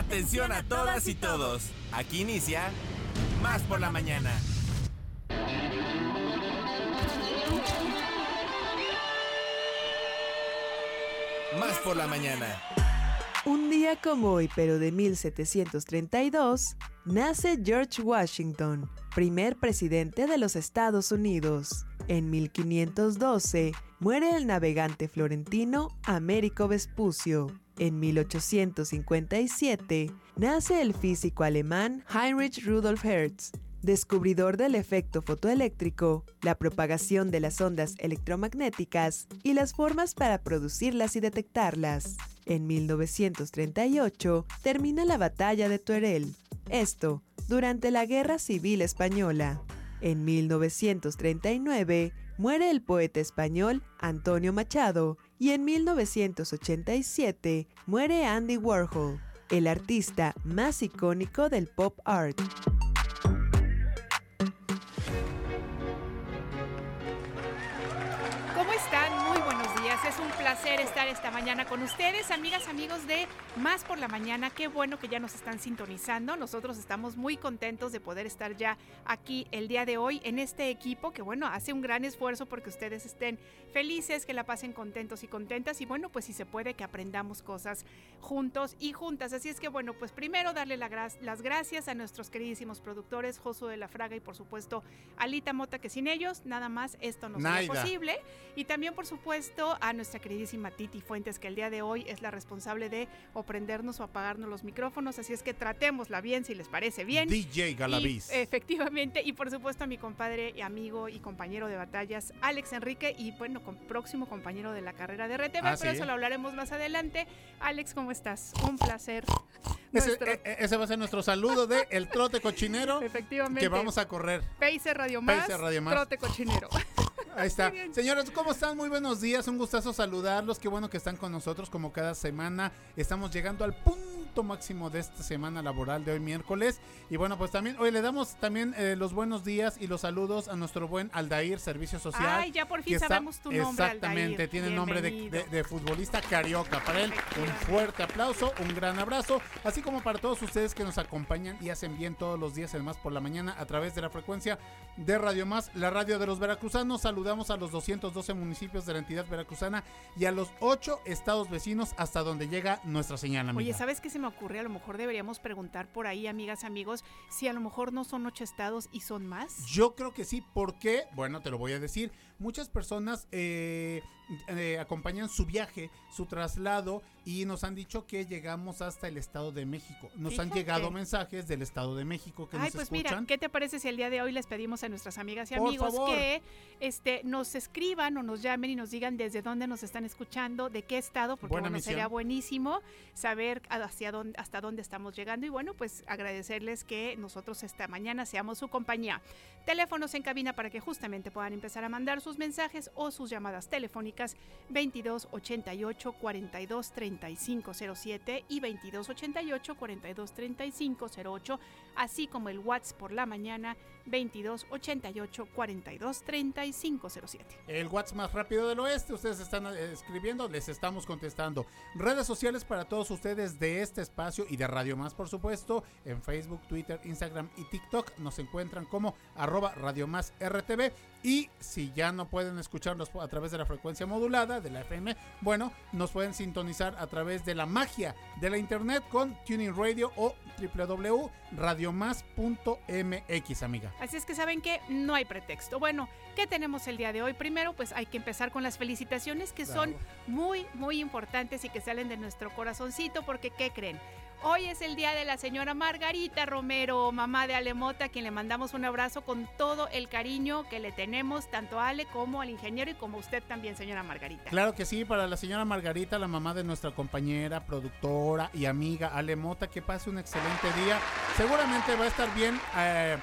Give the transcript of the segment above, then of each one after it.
Atención a todas y todos. Aquí inicia Más por la mañana. Más por la mañana. Un día como hoy, pero de 1732, nace George Washington, primer presidente de los Estados Unidos. En 1512, muere el navegante florentino Américo Vespucio. En 1857, nace el físico alemán Heinrich Rudolf Hertz, descubridor del efecto fotoeléctrico, la propagación de las ondas electromagnéticas y las formas para producirlas y detectarlas. En 1938 termina la batalla de Tuerel, esto durante la Guerra Civil Española. En 1939 muere el poeta español Antonio Machado y en 1987 muere Andy Warhol, el artista más icónico del pop art. Placer estar esta mañana con ustedes, amigas, amigos de Más por la Mañana. Qué bueno que ya nos están sintonizando. Nosotros estamos muy contentos de poder estar ya aquí el día de hoy en este equipo que, bueno, hace un gran esfuerzo porque ustedes estén felices, que la pasen contentos y contentas. Y bueno, pues si se puede, que aprendamos cosas juntos y juntas. Así es que, bueno, pues primero darle la gra- las gracias a nuestros queridísimos productores, Josué de la Fraga y por supuesto Alita Mota, que sin ellos nada más esto no sería posible. Y también, por supuesto, a nuestra queridísima Titi Fuentes, que el día de hoy es la responsable de o prendernos o apagarnos los micrófonos. Así es que tratémosla bien, si les parece bien. DJ Galaviz. Y, efectivamente, y por supuesto a mi compadre y amigo y compañero de batallas, Alex Enrique, y bueno, con, próximo compañero de la carrera de RTV, Ah, pero ¿sí? eso lo hablaremos más adelante. Alex, ¿cómo estás? Un placer. ese, Nuestro- e- e- ese va a ser nuestro saludo de El Trote Cochinero. efectivamente. que vamos a correr. Pacer Radio Más, Pacer Radio Más. Trote Cochinero. Ahí está. Señores, ¿cómo están? Muy buenos días. Un gustazo saludarlos. Qué bueno que están con nosotros como cada semana. Estamos llegando al punto máximo de esta semana laboral de hoy miércoles. Y bueno, pues también hoy le damos también eh, los buenos días y los saludos a nuestro buen Aldair, Servicio Social. Ay, ya por fin está- sabemos tu nombre, Exactamente, Aldair. tiene nombre de, Bienvenido. de- de futbolista carioca. Para él, un fuerte aplauso, un gran abrazo, así como para todos ustedes que nos acompañan y hacen bien todos los días, el más por la mañana, a través de la frecuencia de Radio Más, la radio de los veracruzanos. Saludamos a los 212 municipios de la entidad veracruzana y a los 8 estados vecinos hasta donde llega nuestra señal, amiga. Oye, ¿sabes qué se me ocurre? A lo mejor deberíamos preguntar por ahí, amigas, amigos, si a lo mejor no son ocho estados y son más. Yo creo que sí, porque, bueno, te lo voy a decir, muchas personas eh, eh, acompañan su viaje, su traslado, y nos han dicho que llegamos hasta el Estado de México. Nos han llegado mensajes del Estado de México que Ay, nos pues mira, escuchan. ¿qué te parece si el día de hoy les pedimos a nuestras amigas y Por amigos favor. que este, nos escriban o nos llamen y nos digan desde dónde nos están escuchando, de qué estado, porque Buena bueno, sería buenísimo saber hacia dónde, hasta dónde estamos llegando y bueno, pues agradecerles que nosotros esta mañana seamos su compañía. Teléfonos en cabina para que justamente puedan empezar a mandar sus mensajes o sus llamadas telefónicas 22 88 42 35 07 y 22 88 42 35 08, así como el WhatsApp por la mañana 22 88 42 35 07. El WhatsApp más rápido del oeste, ustedes están eh, escribiendo, les estamos contestando. Redes sociales para todos ustedes de este espacio y de Radio Más, por supuesto, en Facebook, Twitter, Instagram y TikTok nos encuentran como arroba Radio Más RTV. Y si ya no pueden escucharnos a través de la frecuencia modulada de la FM, bueno, nos pueden sintonizar a través de la magia de la internet con Tuning Radio o www.radiomás.mx, amiga. Así es que saben que no hay pretexto. Bueno, ¿qué tenemos el día de hoy? Primero, pues hay que empezar con las felicitaciones que son muy, muy importantes y que salen de nuestro corazoncito, porque ¿qué creen? Hoy es el día de la señora Margarita Romero, mamá de Alemota, a quien le mandamos un abrazo con todo el cariño que le tenemos, tanto a Ale como al ingeniero y como a usted también, señora Margarita. Claro que sí, para la señora Margarita, la mamá de nuestra compañera, productora y amiga Ale Mota, que pase un excelente día. Seguramente va a estar bien eh,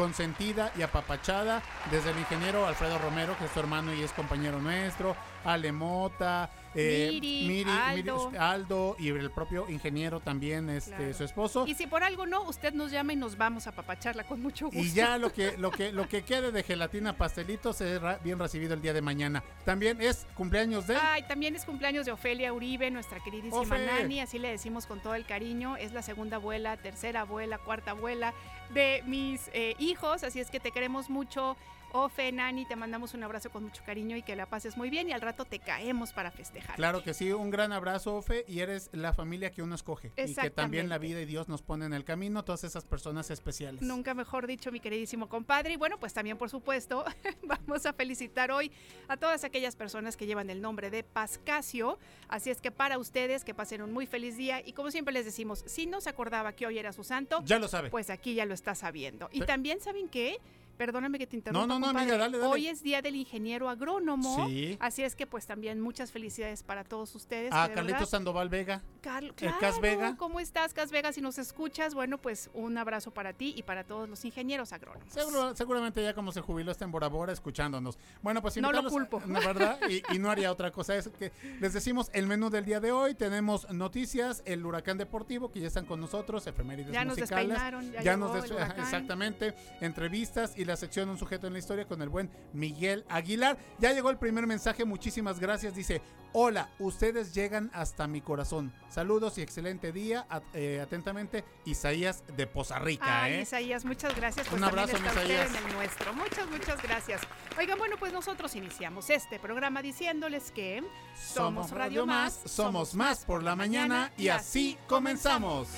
consentida y apapachada desde el ingeniero Alfredo Romero, que es su hermano y es compañero nuestro, Alemota, eh, Miri, Miri, Aldo. Miri, Aldo y el propio ingeniero también, este, Claro. su esposo. Y si por algo no, usted nos llama y nos vamos a papacharla con mucho gusto. Y ya lo que, lo que, lo que quede de gelatina pastelito será bien recibido el día de mañana. También es cumpleaños de. Ay, también es cumpleaños de Ofelia Uribe, nuestra queridísima Ofe. Nani, así le decimos con todo el cariño. Es la segunda abuela, tercera abuela, cuarta abuela de mis eh, hijos, así es que te queremos mucho. Ofe, Nani, te mandamos un abrazo con mucho cariño y que la pases muy bien y al rato te caemos para festejar. Claro que sí, un gran abrazo, Ofe, y eres la familia que uno escoge. Y que también la vida y Dios nos pone en el camino, todas esas personas especiales. Nunca mejor dicho, mi queridísimo compadre. Y bueno, pues también, por supuesto, vamos a felicitar hoy a todas aquellas personas que llevan el nombre de Pascasio. Así es que para ustedes, que pasen un muy feliz día. Y como siempre les decimos, si no se acordaba que hoy era su santo, Ya lo sabe. pues aquí ya lo está sabiendo. Y también, ¿saben qué? Perdóname que te interrumpa. no, no, compadre. amiga, dale, dale. Hoy es día del ingeniero agrónomo. Sí. Así es que, pues también muchas felicidades para todos ustedes. A que de Carlitos verdad- Sandoval Vega. Carl- el Cas claro, Vega. ¿Cómo estás, Cas Vega? Si nos escuchas, bueno, pues un abrazo para ti y para todos los ingenieros agrónomos. Seguro- seguramente ya como se jubiló está en Bora Bora escuchándonos. Bueno, pues No lo culpo. ¿no, ¿verdad? Y, y no haría otra cosa. Es que les decimos el menú del día de hoy. Tenemos noticias, el huracán deportivo, que ya están con nosotros, efemérides Ya nos musicales. despeinaron, ya, Ya llegó nos el huracán. exactamente entrevistas y la sección un sujeto en la historia con el buen Miguel Aguilar. Ya llegó el primer mensaje, muchísimas gracias. Dice, hola, ustedes llegan hasta mi corazón. Saludos y excelente día. At- eh, atentamente, Isaías de Poza Rica. Ay, ¿eh? Isaías, muchas gracias. Pues Un abrazo, está usted Isaías. en el nuestro. Muchas, muchas gracias. Oigan, bueno, pues nosotros iniciamos este programa diciéndoles que Somos Radio Más, somos más por la mañana y así comenzamos.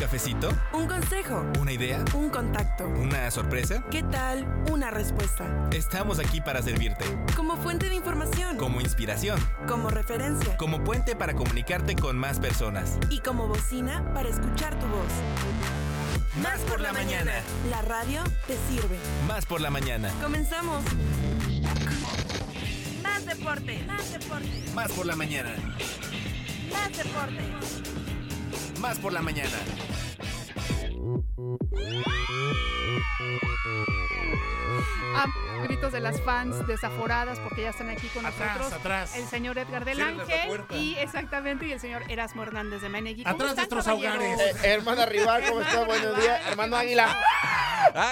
¿Un cafecito? Un consejo, ¿Una idea? un contacto. ¿Una sorpresa? ¿Qué tal una respuesta? Estamos aquí para servirte. Como fuente de información, Como inspiración. como referencia Como puente para comunicarte con más personas. y como bocina para escuchar tu voz. Más por la mañana. La radio te sirve. Más por la mañana. Comenzamos. Más deporte, más deporte, Más por la mañana. más deporte. Más por la mañana. Ah, gritos de las fans desaforadas porque ya están aquí con Atrás, nosotros. atrás. El señor Edgar del Cierren Ángel y exactamente y el señor Erasmo Hernández de Menegui. ¿Cómo Atrás de nuestros hogares. Eh, hermana Rival, ¿cómo está? Buenos días. Hermano Águila.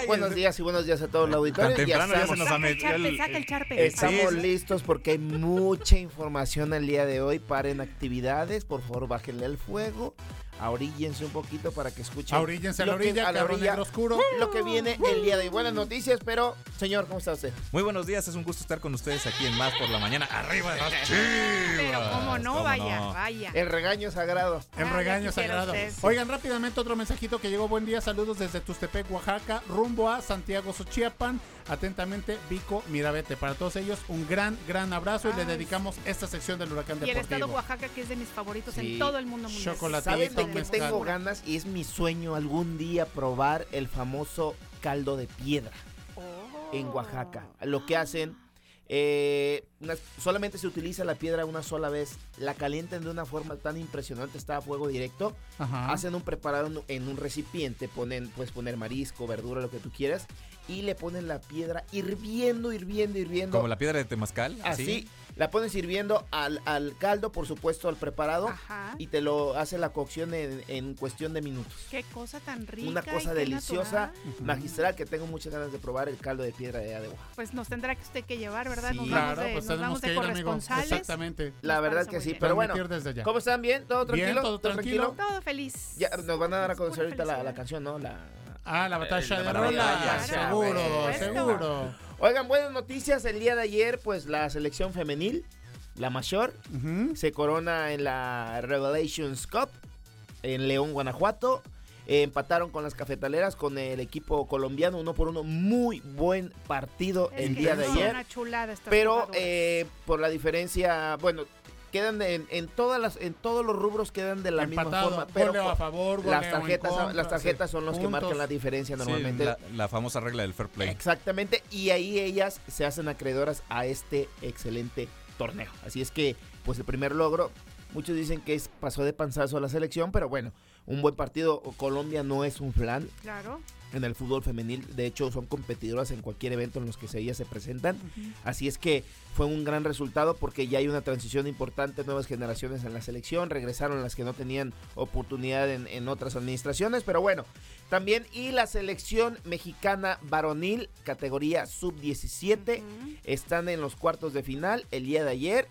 Buenos días y buenos días a todo el auditorio. Tan temprano ya se estamos, nos Saca ha el metido charpe, el... saca el charpe. estamos sí. listos porque hay mucha información el día de hoy. Paren actividades, por favor, bájenle el fuego. Ahoríllense un poquito para que escuchen. Ahoríllense a la lo que- orilla, a la orilla, negro oscuro. Lo que viene el día de hoy. Buenas noticias, pero, señor, ¿cómo está usted? Muy buenos días, es un gusto estar con ustedes aquí en Más por la Mañana. Arriba de las chivas. Pero cómo no, ¿Cómo vaya, no? vaya. El regaño sagrado. El Ah, regaño sagrado. usted. Oigan, rápidamente otro mensajito que llegó. Buen día, saludos desde Tustepec, Oaxaca, rumbo a Santiago Xochiapan. Atentamente, Vico Mirabete. Para todos ellos, un gran, gran abrazo y le dedicamos esta sección del huracán Y el estado deportivo. Oaxaca, que es de mis favoritos Sí. en todo el mundo mundial. Chocolate. ¿Saben de Qué mezcal. tengo ganas? Y es mi sueño algún día probar el famoso caldo de piedra. Oh. en Oaxaca. Lo que hacen, eh, una- solamente se utiliza la piedra una sola vez, la calientan de una forma tan impresionante, está a fuego directo, Ajá. hacen un preparado en- un recipiente, ponen, puedes poner marisco, verdura, lo que tú quieras, y le ponen la piedra hirviendo, hirviendo, hirviendo. Como la piedra de Temazcal. Así, la pones hirviendo al, al caldo, por supuesto, al preparado, Ajá. y te lo hace la cocción en, en cuestión de minutos. Qué cosa tan rica. Una cosa deliciosa, natural. Magistral, que tengo muchas ganas de probar el caldo de piedra de de Oaxaca. Pues nos tendrá que usted que llevar, ¿verdad? nos Sí. vamos Claro, de, pues nos tenemos vamos que de ir, amigo. corresponsales. Exactamente. La Nos verdad que sí, bien. pero bueno. Transmitir desde allá. ¿Cómo están? ¿Bien? ¿Todo Bien, tranquilo? todo tranquilo. Todo feliz. Ya nos van a dar a conocer ahorita la, la canción, ¿no? La... Ah, la batalla Eh, de la Rola. batalla, seguro, seguro. Oigan, buenas noticias. El día de ayer, pues la selección femenil, la mayor, se corona en la Revelations Cup en León, Guanajuato. Eh, empataron con las cafetaleras, con el equipo colombiano, uno por uno. Muy buen partido Es el día de ayer. Una chulada estas Pero eh, por la diferencia, bueno, quedan en, en todas las, en todos los rubros quedan de la Empatado. misma forma. Pero goleo a por- favor, goleo las tarjetas, contra, las tarjetas sí. son los que marcan la diferencia Sí, normalmente. la, la famosa regla del fair play. Exactamente, y ahí ellas se hacen acreedoras a este excelente torneo. Así es que, pues el primer logro Muchos dicen que es, pasó de panzazo a la selección, pero bueno, un buen partido. Colombia no es un flan Claro. En el fútbol femenil. De hecho, son competidoras en cualquier evento en los que se- ellas se presentan. Así es que fue un gran resultado porque ya hay una transición importante, nuevas generaciones en la selección. Regresaron las que no tenían oportunidad en, en otras administraciones. Pero bueno, también y la selección mexicana varonil, categoría sub-17, Ujú. están en los cuartos de final el día de ayer.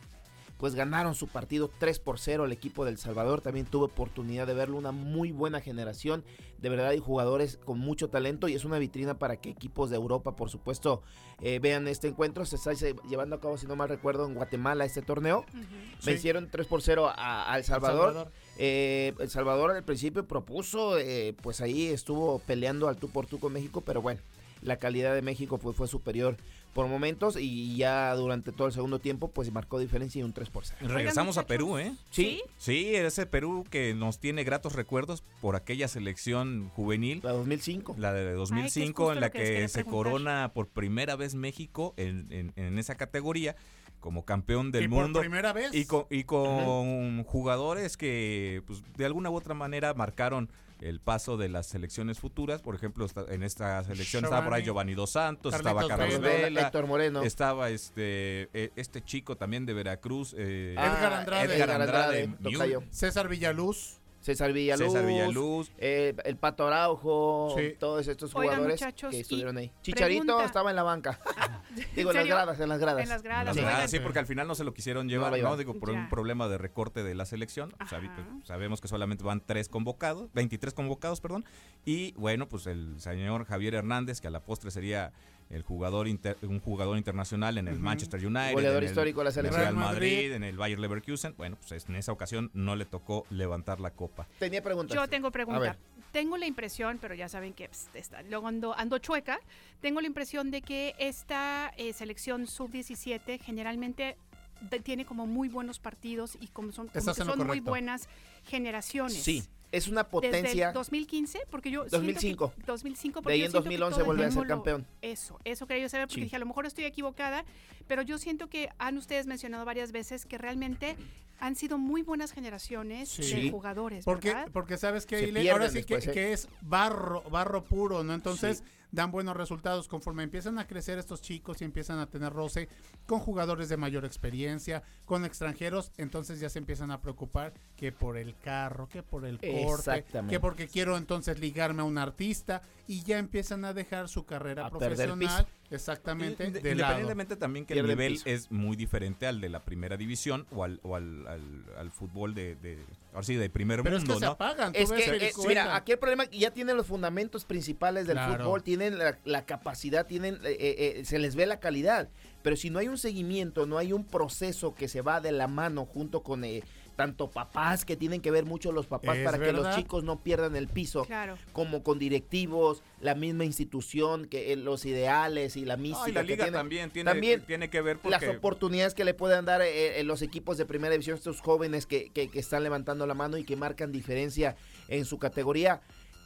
Pues ganaron su partido 3 por 0 el equipo del Salvador. También tuve oportunidad de verlo. Una muy buena generación. De verdad hay jugadores con mucho talento y es una vitrina para que equipos de Europa, por supuesto, eh, vean este encuentro. Se está llevando a cabo, si no mal recuerdo, en Guatemala este torneo. Ujú. Sí. Vencieron 3 por 0 a, a El Salvador. Eh, el Salvador al principio propuso, eh, pues ahí estuvo peleando al tú por tú con México, pero bueno, la calidad de México fue superior por momentos y ya durante todo el segundo tiempo pues marcó diferencia y un 3 por 0. Regresamos a. Perú, ¿eh? Sí, Sí, ese Perú que nos tiene gratos recuerdos por aquella selección juvenil, la 2005. la de 2005, justo en la que se preguntar. corona por primera vez México en, en- en esa categoría como campeón del y por mundo. primera vez. Y con, y con jugadores que pues, de alguna u otra manera marcaron el paso de las selecciones futuras. Por ejemplo, en esta selección estaba por ahí Giovanni, Dos Santos, Carlitos estaba Carlos Vela, Vela, Héctor Moreno. estaba este eh, este chico también de Veracruz, eh, Ah, Edgar Andrade. Edgar Andrade, Edgar Andrade, tocayo. César Villaluz. César Villaluz. César Villaluz. eh, el Pato Araujo. Sí. Todos estos Oigan, jugadores muchachos, que estuvieron ahí. Chicharito pregunta- estaba en la banca. Digo, en las gradas, en las gradas. En las gradas. Sí. sí, porque al final no se lo quisieron llevar, ¿no? Digo, por Ya. un problema de recorte de la selección. Sabi- Ajá. sabemos que solamente van tres convocados, 23 convocados, perdón. Y bueno, pues el señor Javier Hernández, que a la postre sería el jugador inter- un jugador internacional en el. Manchester United, Goleador en el- histórico de la en el selección. Real Madrid, Madrid. en el Bayer Leverkusen. Bueno, pues en esa ocasión no le tocó levantar la copa. Tenía preguntas. Yo tengo A pregunta. ver. Tengo la impresión, pero ya saben que pues, está- luego ando, ando chueca, tengo la impresión de que esta eh, selección sub-17 generalmente de- tiene como muy buenos partidos y como son, como que son muy buenas generaciones. Sí, es una Desde potencia. el 2015, porque yo... siento que- 2005. 2005, De porque ahí yo en siento que 2011 todo el vuelve a ser campeón. Eso, eso quería yo saber, porque Sí. dije, a lo mejor estoy equivocada, pero yo siento que han ustedes mencionado varias veces que realmente han sido muy buenas generaciones Sí. de jugadores, Porque, ¿verdad? porque sabes que pierden ahora sí que, ¿eh? que es barro, barro puro, ¿no? Entonces dan buenos resultados conforme empiezan a crecer estos chicos y empiezan a tener roce con jugadores de mayor experiencia, con extranjeros, entonces ya se empiezan a preocupar que por el carro, que por el corte, que porque quiero entonces ligarme a un artista y ya empiezan a dejar su carrera A profesional. Exactamente, Inde- de lado. Independientemente también que el nivel piso. es muy diferente al de la primera división o al, o al, al- al fútbol de, de, ahora sí, de primer Pero es que se ¿no? apagan. tú Es ves que, eh, mira, aquí el problema ya tienen los fundamentos principales del Claro. fútbol, tienen la, la capacidad, tienen, eh, eh, eh, se les ve la calidad. Pero si no hay un seguimiento, no hay un proceso que se va de la mano junto con eh, tanto papás, que tienen que ver mucho los papás para que los chicos no pierdan el piso, Claro. como con directivos, la misma institución, que eh, los ideales y la mística No, y la que liga también tiene, También tiene que ver las porque oportunidades que le pueden dar eh, eh, los equipos de primera división, estos jóvenes que, que- que están levantando la mano y que marcan diferencia en su categoría,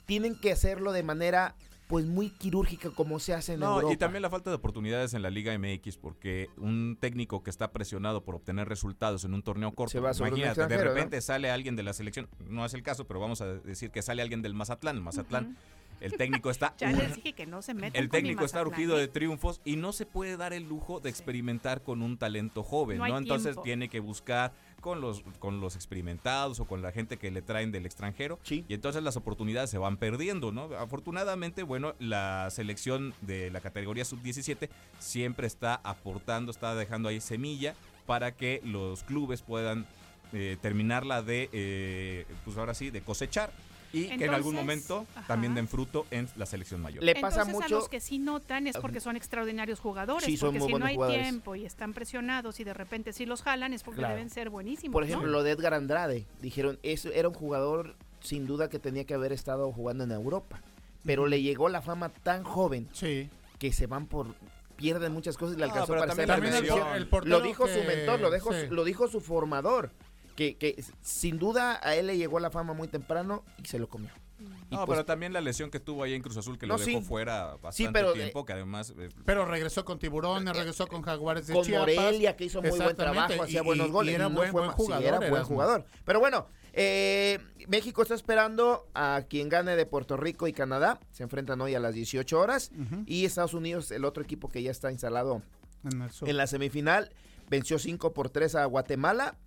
tienen que hacerlo de manera pues muy quirúrgica como se hace en No, Europa. y también la falta de oportunidades en la Liga MX, porque un técnico que está presionado por obtener resultados en un torneo corto, Se va imagínate, de repente sale alguien de la selección, no es el caso, pero vamos a decir que sale alguien del Mazatlán, el Mazatlán, el técnico está Ya les dije que no se el técnico está urgido ¿eh? de triunfos y no se puede dar el lujo de experimentar con un talento joven, No Entonces tiene que buscar con los con los experimentados o con la gente que le traen del extranjero Sí. y entonces las oportunidades se van perdiendo, ¿no? Afortunadamente, bueno, la selección de la categoría sub-17 siempre está aportando, está dejando ahí semilla para que los clubes puedan eh, terminarla de, eh, pues ahora sí, de cosechar y que en algún momento ajá. también den fruto en la selección mayor. Le pasa Entonces, mucho a los que sí notan es porque son extraordinarios jugadores, Sí, son porque muy si no hay jugadores. tiempo y están presionados y de repente sí los jalan es porque Claro. deben ser buenísimos, Por ¿no? ejemplo, lo de Edgar Andrade. Dijeron, eso era un jugador sin duda que tenía que haber estado jugando en Europa. Pero le llegó la fama tan joven Sí. que se van por pierden muchas cosas y le Ah, alcanzó para también ser la el, el Lo dijo su mentor, lo dijo, sí. lo dijo su formador. Que, que sin duda a él le llegó la fama muy temprano y se lo comió. Y No, pues, pero también la lesión que tuvo ahí en Cruz Azul que No, lo dejó sí. fuera bastante Sí, pero, tiempo, que además eh, Pero regresó con Tiburones, regresó con Jaguares de con Chiapas. Morelia, que hizo muy buen trabajo, hacía buenos goles. Y era no buen, fue buen ma- sí, jugador. era buen jugador. Pero bueno, eh, México está esperando a quien gane de Puerto Rico y Canadá. Se enfrentan hoy a las 18 horas. Y Estados Unidos, el otro equipo que ya está instalado en el sur. en la semifinal, venció 5 por 3 a Guatemala.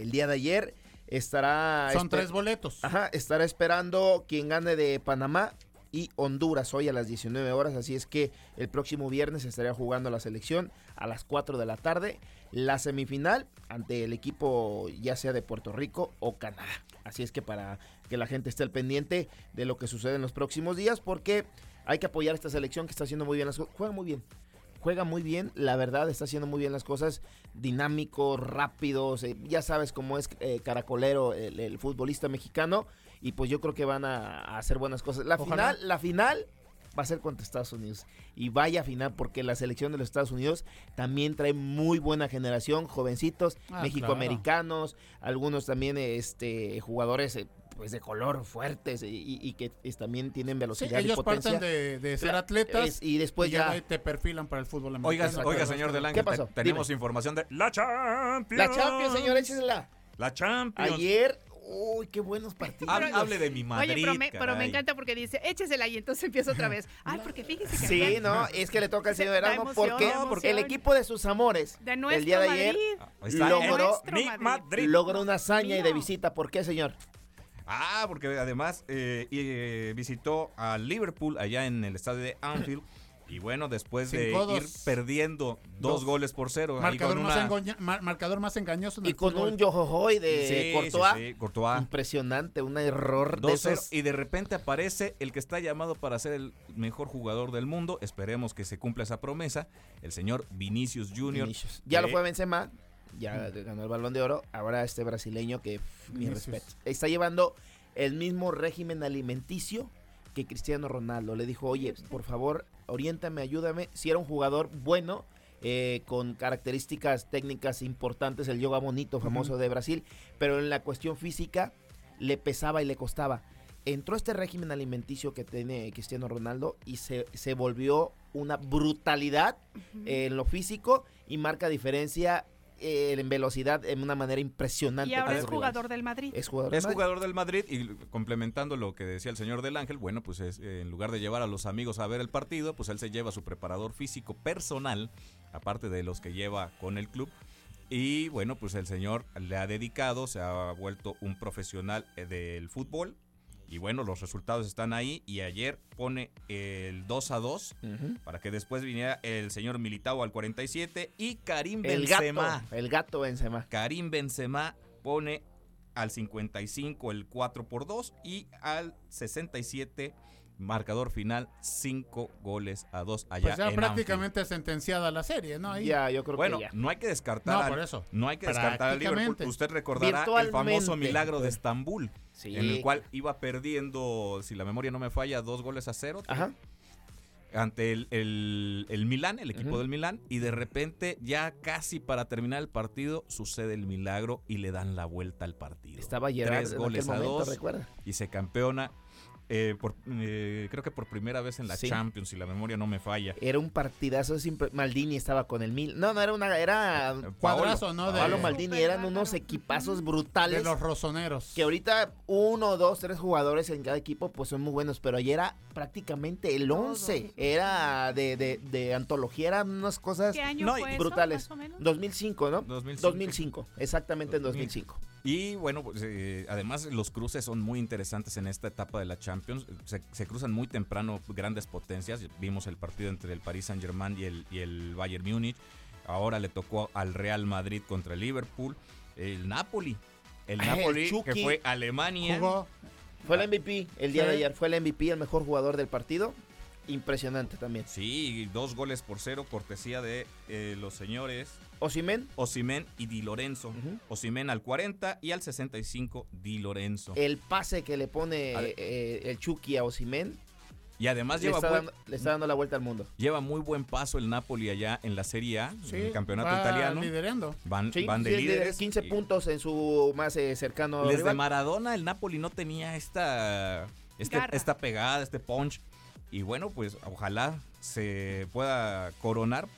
El día de ayer estará... Son tres boletos. Ajá, estará esperando quien gane de Panamá y Honduras hoy a las 19 horas. Así es que el próximo viernes estaría jugando la selección a las 4 de la tarde. La semifinal ante el equipo ya sea de Puerto Rico o Canadá. Así es que para que la gente esté al pendiente de lo que sucede en los próximos días porque hay que apoyar a esta selección que está haciendo muy bien las cosas. Juega muy bien. Juega muy bien, la verdad, está haciendo muy bien las cosas, dinámicos, rápidos, eh, ya sabes cómo es eh, caracolero el, el futbolista mexicano y pues yo creo que van a, a hacer buenas cosas. La Ojalá. final, la final va a ser contra Estados Unidos y vaya final porque la selección de los Estados Unidos también trae muy buena generación, jovencitos, Ah, mexicoamericanos, algunos también este jugadores eh, pues de color fuertes y, y- y que es- también tienen Sí, velocidad y ellos potencia. parten de, de ser atletas es- y después y ya ahí te perfilan para el fútbol Oiga, americano. oiga, señor del Ángel, ¿Qué pasó? te- tenemos Dime. información de la Champions. la Champions, señor, échesela. La Champions. Ayer, uy, qué buenos partidos. Hable, hable de mi Madrid. Oye, pero me, pero me caray. encanta porque dice, échesela y entonces empieza otra vez. Ay, porque fíjese que Sí, no, es que le toca al Se- señor Erasmo porque, el equipo de sus amores de nuestro el día de ayer Madrid. Está, logró- Nuestro mi Madrid. Madrid. logró una hazaña y de visita. ¿Por qué, señor? Ah, porque además eh, eh, visitó a Liverpool allá en el estadio de Anfield. Y bueno, después de Cinco, ir dos. perdiendo dos, Dos. goles por cero. Marcador, con más una- engoña- mar- marcador más engañoso en Y el con fútbol. un yojojoy de Sí, Courtois. sí, sí, Courtois. Impresionante, un error de 2-0, esos. y de repente aparece el que está llamado para ser el mejor jugador del mundo. Esperemos que se cumpla esa promesa. El señor Vinicius Junior. Vinicius. Ya lo fue Benzema, ya ganó el Balón de Oro. Ahora este brasileño que, mi respeto. Está llevando el mismo régimen alimenticio que Cristiano Ronaldo. Le dijo, oye, por favor, oriéntame, ayúdame. Si era un jugador bueno, eh, con características técnicas importantes, el yoga bonito, famoso de Brasil, pero en la cuestión física le pesaba y le costaba. Entró este régimen alimenticio que tiene Cristiano Ronaldo y se, se volvió una brutalidad en lo físico y marca diferencia eh, en velocidad en una manera impresionante. Y ahora es rivales. jugador del Madrid. Es jugador. Es del Madrid. jugador del Madrid y complementando lo que decía el señor del Ángel, bueno, pues es, eh, en lugar de llevar a los amigos a ver el partido, pues él se lleva a su preparador físico personal, aparte de los que lleva con el club. Y bueno, pues el señor le ha dedicado, se ha vuelto un profesional eh, del fútbol. Y bueno, los resultados están ahí. Y ayer pone el 2 a 2 Ujú. para que después viniera el señor Militao al 47 y Karim El Benzema. gato. El gato Benzema. Karim Benzema pone al 55 el 4 por 2 y al 67 marcador final 5 goles a 2 allá Pues ya en prácticamente sentenciada la serie, ¿no? Ahí. Ya, yo creo Bueno, que ya. no hay que descartar No, al- por eso. no hay que descartar al Liverpool. Usted recordará el famoso milagro de Estambul, Sí. en el cual iba perdiendo, si la memoria no me falla, dos goles a cero Ajá. ante el, el, el Milán, el equipo del Milán, y de repente, ya casi para terminar el partido, sucede el milagro y le dan la vuelta al partido. Estaba Gerard Tres en goles a momento, dos recuerda. y se campeona, eh, por, eh, creo que por primera vez en la Sí. Champions, si la memoria no me falla. Era un partidazo. Siempre, Maldini estaba con el mil. No, no, era una. Era. Cuadrazo, ¿no? De, Pablo Paolo Maldini. Eran unos equipazos de brutales. los rosoneros. Que ahorita uno, dos, tres jugadores en cada equipo pues son muy buenos, pero ayer era prácticamente el Todos. 11. Era de, de, de antología, eran unas cosas ¿Qué año No, fue eso, brutales. más o menos? 2005, ¿no? 2005. 2005, exactamente en 2005. Y bueno, pues, eh, además los cruces son muy interesantes en esta etapa de la Champions. Se, se cruzan muy temprano grandes potencias. Vimos el partido entre el Paris Saint Germain y el, y el Bayern Múnich. Ahora le tocó al Real Madrid contra el Liverpool. El Napoli. El Ah, el Napoli, que Chucky. fue Alemania. Jugó. Fue el MVP el día Sí. de ayer, fue el MVP, el mejor jugador del partido. Impresionante también. Sí, dos goles por cero, cortesía de eh, los señores Osimen, Osimen y Di Lorenzo. Ujú. Osimen al 40 y al 65 Di Lorenzo. el pase que le pone eh, el Chucky a Osimen, y además le lleva está, buen- dando, le está dando la vuelta al mundo. Lleva muy buen paso el Napoli allá en la Serie A, Sí, en el campeonato va italiano. liderando. Van, Sí, van de sí, líderes. 15 y puntos en su más eh, cercano Desde rival. Maradona el Napoli no tenía esta este, esta pegada, este punch. Y bueno, pues ojalá se pueda coronar.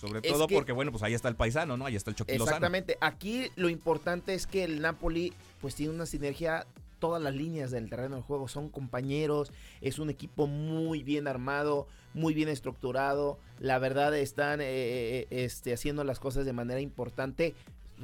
Sobre Es todo que- porque, bueno, pues ahí está el paisano, ¿no? Ahí está el Chucky Lozano. Exactamente. Aquí lo importante es que el Napoli pues tiene una sinergia todas las líneas del terreno del juego son compañeros, es un equipo muy bien armado, muy bien estructurado. La verdad están eh, eh, este, haciendo las cosas de manera importante.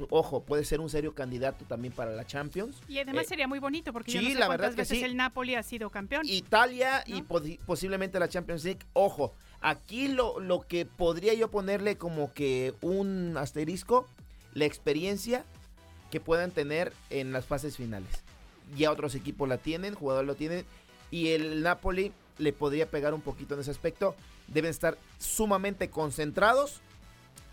Ojo, puede ser un serio candidato también para la Champions. Y además Eh, sería muy bonito porque yo sí, no sé la verdad que veces sí. el Napoli ha sido campeón. Italia y posiblemente la Champions League. Ojo, aquí lo, lo que podría yo ponerle como que un asterisco, la experiencia que puedan tener en las fases finales. Ya otros equipos la tienen, jugadores lo tienen, y el Napoli le podría pegar un poquito en ese aspecto. Deben estar sumamente concentrados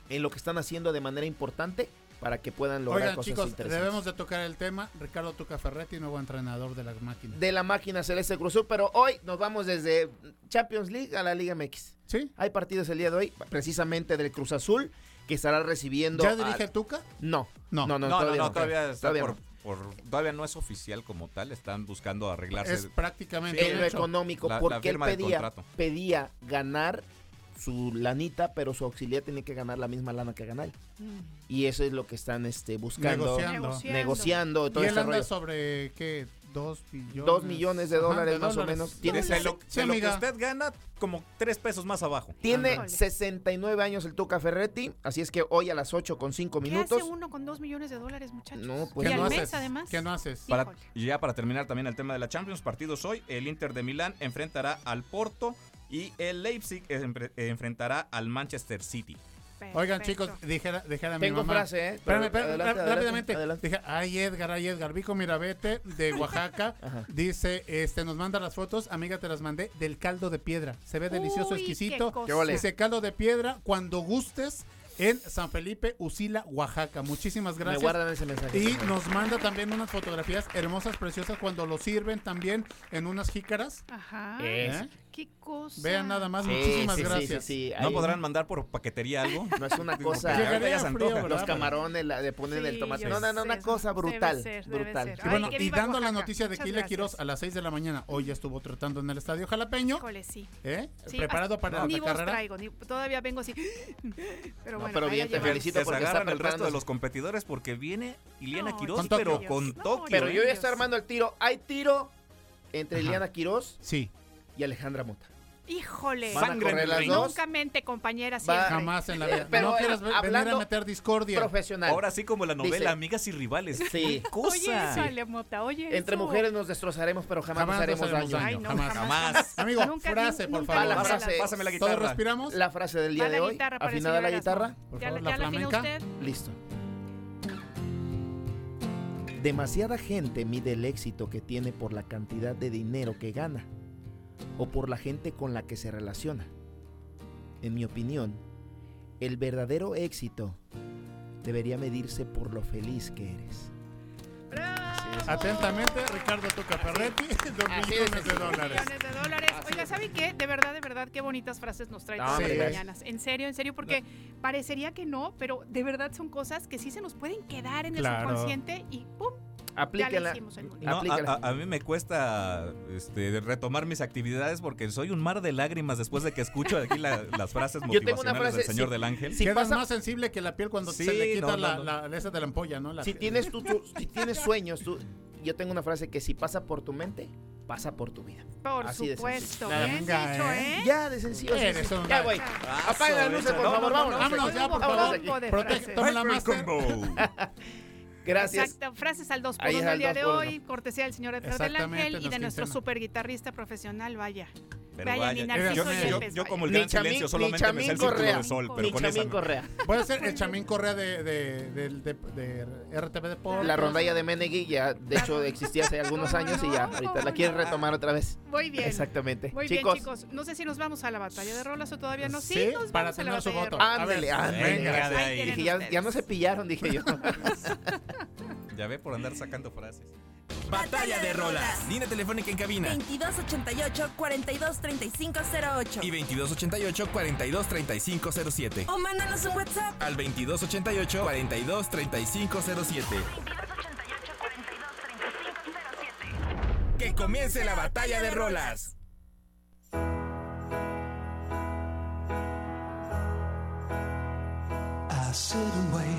en lo que están haciendo de manera importante para que puedan lograr Oigan, cosas chicos, interesantes. debemos de tocar el tema. Ricardo Tuca Ferretti, nuevo entrenador de las máquinas. de la máquina Celeste Cruz Azul, pero hoy nos vamos desde Champions League a la Liga MX. ¿Sí? Hay partidos el día de hoy, precisamente del Cruz Azul, que estará recibiendo. ¿Ya a- dirige Tuca? No, No. no, no, No, no, todavía no, no. todavía está Todavía por, no. Por- todavía no es oficial como tal, están buscando arreglarse. Es prácticamente En lo hecho. económico, La- la porque él pedía, contrato. pedía ganar su lanita, pero su auxiliar tenía que ganar la misma lana que ganar él. Mm. Y eso es lo que están este, buscando, Negociando. Negociando. negociando, todo Y él este anda rollo. sobre, ¿qué? Dos millones. Dos millones de Ajá, dólares de más o dólares. menos. De, Tiene, lo, Sí, de lo que usted gana, como tres pesos más abajo. tiene Ándale. 69 años el Tuca Ferretti, así es que hoy a las 8 con 5 ¿Qué minutos. hace uno con dos millones de dólares, muchachos? No, pues y ¿Qué al no mes, haces? además. ¿Qué no haces? Para, y ya para terminar también el tema de la Champions, partidos hoy, el Inter de Milán enfrentará al Porto y el Leipzig enfre- enfrentará al Manchester City. Oigan, Perfecto. chicos, dijera, dijera a mi Tengo mamá. frase, ¿eh? Espérame, espérame, adelante, rá- adelante, rápidamente. adelante. Dije, ay Edgar, ay Edgar, Vico Mirabete de Oaxaca. Ajá. Dice, este, nos manda las fotos, amiga te las mandé, del caldo de piedra. Se ve delicioso, Uy, exquisito. qué cosa. Dice caldo de piedra cuando gustes en San Felipe, Usila, Oaxaca. Muchísimas Me gracias. guardan ese mensaje. Y nos manda también unas fotografías hermosas, preciosas, cuando lo sirven también en unas jícaras. Ajá. Es- ¿Eh? Qué cosa. Vean nada más, Sí, muchísimas sí, gracias. sí, sí. ¿No Ahí podrán mandar por paquetería algo? No es una cosa. frío. Los camarones, la, de poner el tomate. No, no, no, una cosa debe brutal. ser, brutal. Y bueno, y dando la Oaxaca. noticia de que Ile. Quiroz a las 6 de la mañana, hoy ya estuvo tratando en el Estadio Jalapeño, Híjole, sí. ¿eh? Sí, preparado para ni la voz carrera. traigo, ni- todavía vengo así. Pero No, bueno, pero bien, la te felicito se porque está el resto de los competidores porque viene Iliana No, Quiroz, Con Tokio. pero con No, Tokio. Pero yo ya estoy armando el tiro. Hay tiro entre. Eliana Quiroz Sí, y Alejandra Mota. Híjole. Van a Sangre en correr el las ring. dos. Nunca mente, compañera, Va- siempre. jamás en la Eh, vida. pero, no eh, quieras ve- venir a meter discordia. Profesional. Ahora sí como la novela Dice- Amigas y Rivales. Sí. ¡Qué cosa! Oye, sale, Mota, oye. Entre eso. mujeres nos destrozaremos, pero jamás, Jamás nos haremos daño. Ay, no, jamás. Jamás. Amigo, Nunca, frase, por nunca favor. la vamos a frase. Pásame la ¿Todos guitarra. respiramos? La frase del día Va de la hoy. guitarra para el afinada la Erasmo. guitarra. Por ¿Ya, favor, la- la ya la afinó flamenca. usted? Listo. Demasiada gente mide el éxito que tiene por la cantidad de dinero que gana o por la gente con la que se relaciona. En mi opinión, el verdadero éxito debería medirse por lo feliz que eres. Atentamente, Ricardo Tuca Ferretti, dos millones de dólares. Millones de dólares. Oiga, es. ¿saben qué? De verdad, de verdad, qué bonitas frases nos trae todas las mañanas. En serio, en serio, porque parecería que no, pero de verdad son cosas que sí se nos pueden quedar en el Claro. subconsciente y ¡pum! Aplíquenla. No, a, Aplícala. a- a mí me cuesta este, retomar mis actividades porque soy un mar de lágrimas después de que escucho aquí la- las frases Yo tengo motivacionales una frase, del Señor del Ángel. Si Quedas pasa- más sensible que la piel cuando Sí, se le quita no, no, la, no. la- esa de la ampolla, ¿no? La- Si tienes, tú, tú- si tienes sueños, tú, yo tengo una frase que si pasa por tu mente, pasa por tu vida. Por Así de supuesto. sencillo. Bien Venga, dicho, ¿eh? ¿eh? Ya, de sencillo. sí, sí. Ya, güey. Ah, Apaga las luces, por no, favor, no, no, vámonos. vámonos ya, por favor. de Protege- toma la más. Gracias. Exacto, frases al 2 por Ahí 1 es al el día dos de hoy, cortesía del señor Edgar del Ángel y de nuestro super guitarrista profesional, vaya. Pero Vaya, vaya, ni yo, Narciso yo- Yepes, yo vaya. como el gran Chamín- silencio solamente me sé el Chamín círculo Correa. del sol, pero Ni con esa Chamín no. Correa. Puede ser el Chamín Correa de, de, del- de- de RTV Deportes. La rondalla de Menegui ya, de hecho, existía hace algunos años y ya, ahorita la quieren retomar otra vez. Muy bien. Exactamente. Muy chicos, bien, chicos. No sé si nos vamos a la batalla de rolas o todavía no. Sí, Sí, nos para vamos a la su de voto. A de ahí. tienen Dije, ya, ya no se pillaron, dije yo. Ya ve por andar sacando frases. Batalla de rolas. Línea telefónica en cabina. 2288-423508. Y 2288-423507. O mándanos un WhatsApp. Al 2288-423507. ¿Qué Que comience la batalla de rolas. I sit and wait.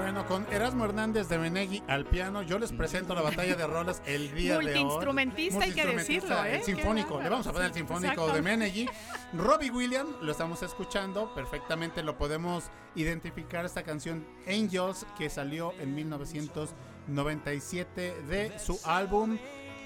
Bueno, con Erasmo Hernández de Menegui al piano, yo les presento la batalla de rolas el día de hoy. Multiinstrumentista, hay que decirlo, ¿eh? El sinfónico, le vamos a poner el sinfónico Exacto. de Menegui. Robbie Williams, lo estamos escuchando, perfectamente lo podemos identificar esta canción Angels que salió en 1997 de su álbum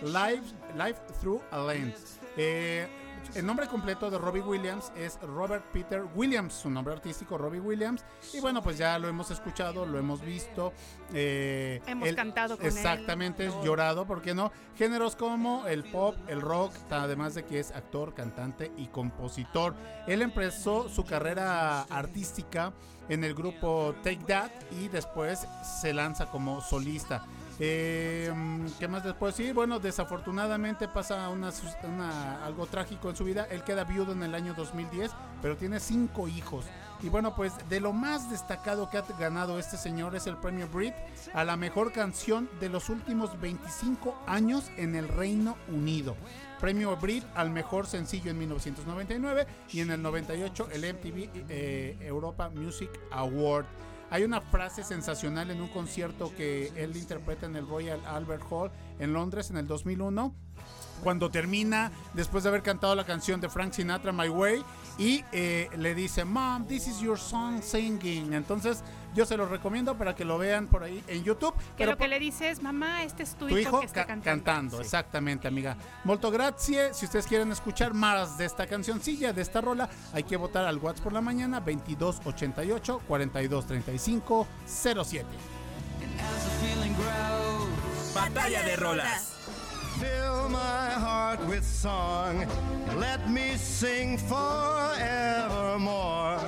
Live, Live Through a Lens. Eh, el nombre completo de Robbie Williams es Robert Peter Williams, su nombre artístico Robbie Williams. Y bueno, pues ya lo hemos escuchado, lo hemos visto. eh, Hemos cantado con él. Exactamente, es llorado, ¿por qué no? Géneros como el pop, el rock, además de que es actor, cantante y compositor. Él empezó su carrera artística en el grupo Take That y después se lanza como solista. Eh, ¿Qué más les puedo decir? Bueno, desafortunadamente pasa una- algo trágico en su vida. Él queda viudo en el año 2010, pero tiene cinco hijos. Y bueno, pues de lo más destacado que ha ganado este señor es el premio Brit a la mejor canción de los últimos 25 años en el Reino Unido. Premio Brit al mejor sencillo en 1999 y en el 98 el MTV eh, Europa Music Award. Hay una frase sensacional en un concierto que él interpreta en el Royal Albert Hall en Londres en el 2001 cuando termina después de haber cantado la canción de Frank Sinatra My Way y eh, le dice Mom this is your song singing entonces yo se los recomiendo para que lo vean por ahí en YouTube Que pero lo que le dice es, mamá, este es tu, tu hijo que está ca- cantando. cantando, exactamente, amiga. Molto grazie. Si ustedes quieren escuchar más de esta cancioncilla, de esta rola, hay que votar al WhatsApp por la mañana 2288 4235 07. As the feeling grows, Batalla de rolas. Fill my heart with song. Let me sing forevermore.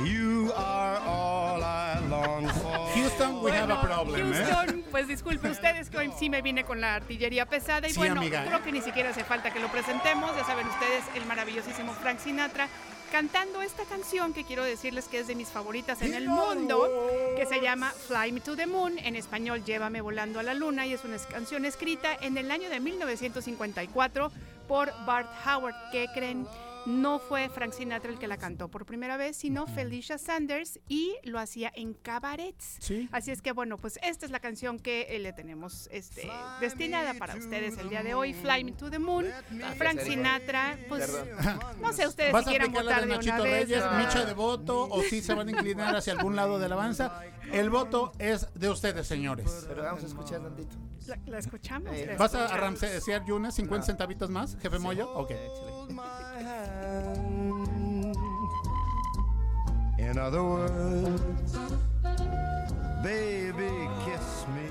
You are all I long for. Houston, we have a problem, ¿eh? Houston, pues disculpe ustedes que hoy sí me vine con la artillería pesada y Sí, bueno, amiga, creo ¿eh? que ni siquiera hace falta que lo presentemos, ya saben ustedes el maravillosísimo Frank Sinatra cantando esta canción que quiero decirles que es de mis favoritas en el mundo, que se llama Fly Me to the Moon, en español Llévame volando a la luna y es una canción escrita en el año de 1954 por Bart Howard, que creen no fue Frank Sinatra el que la cantó por primera vez, sino Felicia Sanders y lo hacía en cabarets. Sí. Así es que bueno, pues esta es la canción que eh, le tenemos este, destinada para ustedes el día de hoy, Fly Me to the Moon, Frank Sinatra, pues no sé ustedes ¿Vas si quieran votar de de una Nachito vez. Reyes, ¿verdad? micha de voto, o si se van a inclinar hacia algún lado de la avanza? El voto es de ustedes, señores. Pero vamos a escuchar tantito. La, la escuchamos. Eh, la ¿Vas a, a escuchamos. ramsear Yunes 50 centavitos más, jefe Moyo? Ok. My hand. In other words, baby, kiss me.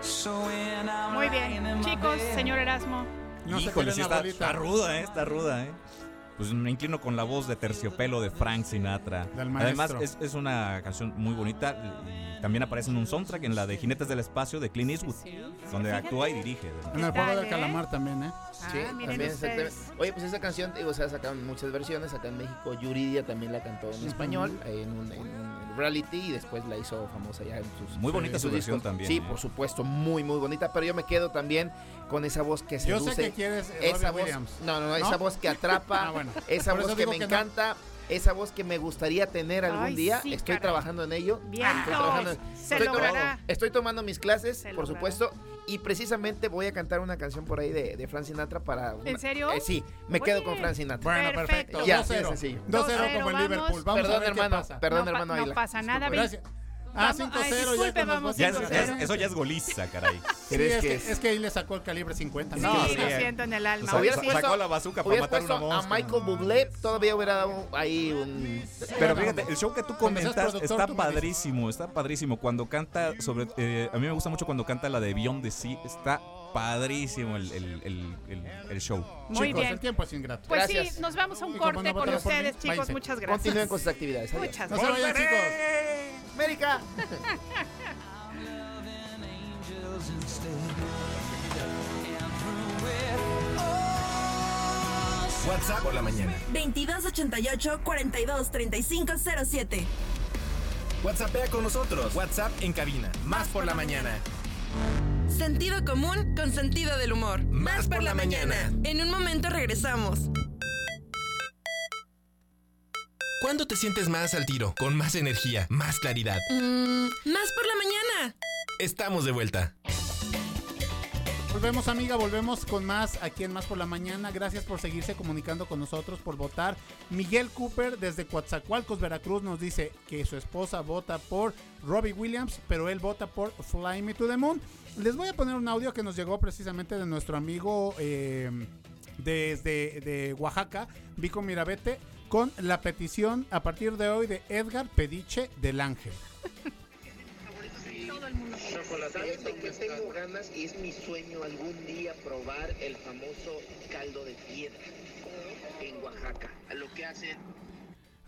so when I'm Muy bien, chicos, bed, señor Erasmo. No Híjole, sí está, está ruda, ¿eh? Está ruda, ¿eh? Pues me inclino con la voz de terciopelo de Frank Sinatra. Del Además, es, es una canción muy bonita y también aparece en un soundtrack en la de Jinetes del Espacio de Clint Eastwood, donde Fíjate. actúa y dirige. En el ¿Qué juego del calamar también, ¿eh? Sí, Ah, también. Oye, pues esa canción, digo, se ha sacado en muchas versiones. Acá en México, Yuridia también la cantó en español, en un, en un reality, y después la hizo famosa ya en sus. Muy bonita en su versión discos. también. Sí, ¿eh? por supuesto, muy, muy bonita. Pero yo me quedo también con esa voz que Yo seduce. sé que quieres esa voz, no, no, no, ¿No? esa voz que atrapa, Ah, bueno. esa Por voz que me que no. encanta, esa voz que me gustaría tener algún Ay, día. sí, estoy caray. trabajando en ello. Vientos, Estoy trabajando- se estoy logrará. tomando- estoy tomando mis clases, Se por logrará. supuesto, y precisamente voy a cantar una canción por ahí de, de Frank Sinatra para. una- ¿En serio? Eh, sí, me quedo con. Frank Sinatra. Bueno, Perfecto. perfecto. Ya, 2-0. sí, sencillo. 2-0 como el 2-0, Liverpool. vamos. Vamos a Perdón, ver hermano, qué pasa. perdón, no, pa- hermano no pasa nada. Gracias. Ah, Vamos- 5-0 ay, ya. Ya es- cinco ya es- cero. eso ya es goliza, caray. Sí, ¿Crees es, que que, es? es que ahí le sacó el calibre 50. Sí, No, sí, lo siento en el alma. Sa- Hubieras sa- Oye, sí, puesto- sacó la bazooka para Hubieras matar una puesto a mosca. Michael Bublé, todavía hubiera dado ahí un. Pero fíjate, el show que tú comentas está padrísimo, está padrísimo. Cuando canta sobre... eh, a mí me gusta mucho cuando canta la de Beyond the Sea, está padrísimo el, el- el- el- el show. Muy Chicos, bien. el tiempo es ingrato. Pues Gracias. sí, nos vamos a un corte no con mí, ustedes, chicos. váyanse. Muchas gracias. Continúen con sus actividades. Adiós. Muchas No se vayan, chicos. América. WhatsApp por la mañana. 2288 42 35 07. WhatsAppea con nosotros. WhatsApp en cabina. Más por la mañana. Sentido común con sentido del humor. Más por la mañana. En un momento regresamos. ¿Cuándo te sientes más al tiro? Con más energía, más claridad. Mm, más por la mañana. Estamos de vuelta. Volvemos amiga, volvemos con más aquí en Más por la Mañana. Gracias por seguirse comunicando con nosotros, por votar. Miguel Cooper desde Coatzacoalcos, Veracruz, nos dice que su esposa vota por Robbie Williams, pero él vota por Fly Me to the Moon. Les voy a poner un audio que nos llegó precisamente de nuestro amigo eh, desde de Oaxaca, Vico Mirabete, con la petición a partir de hoy de Edgar Pediche del Ángel. ¿Sabes de qué tengo ganas? Y es mi sueño algún día probar el famoso caldo de piedra en Oaxaca. Lo que hacen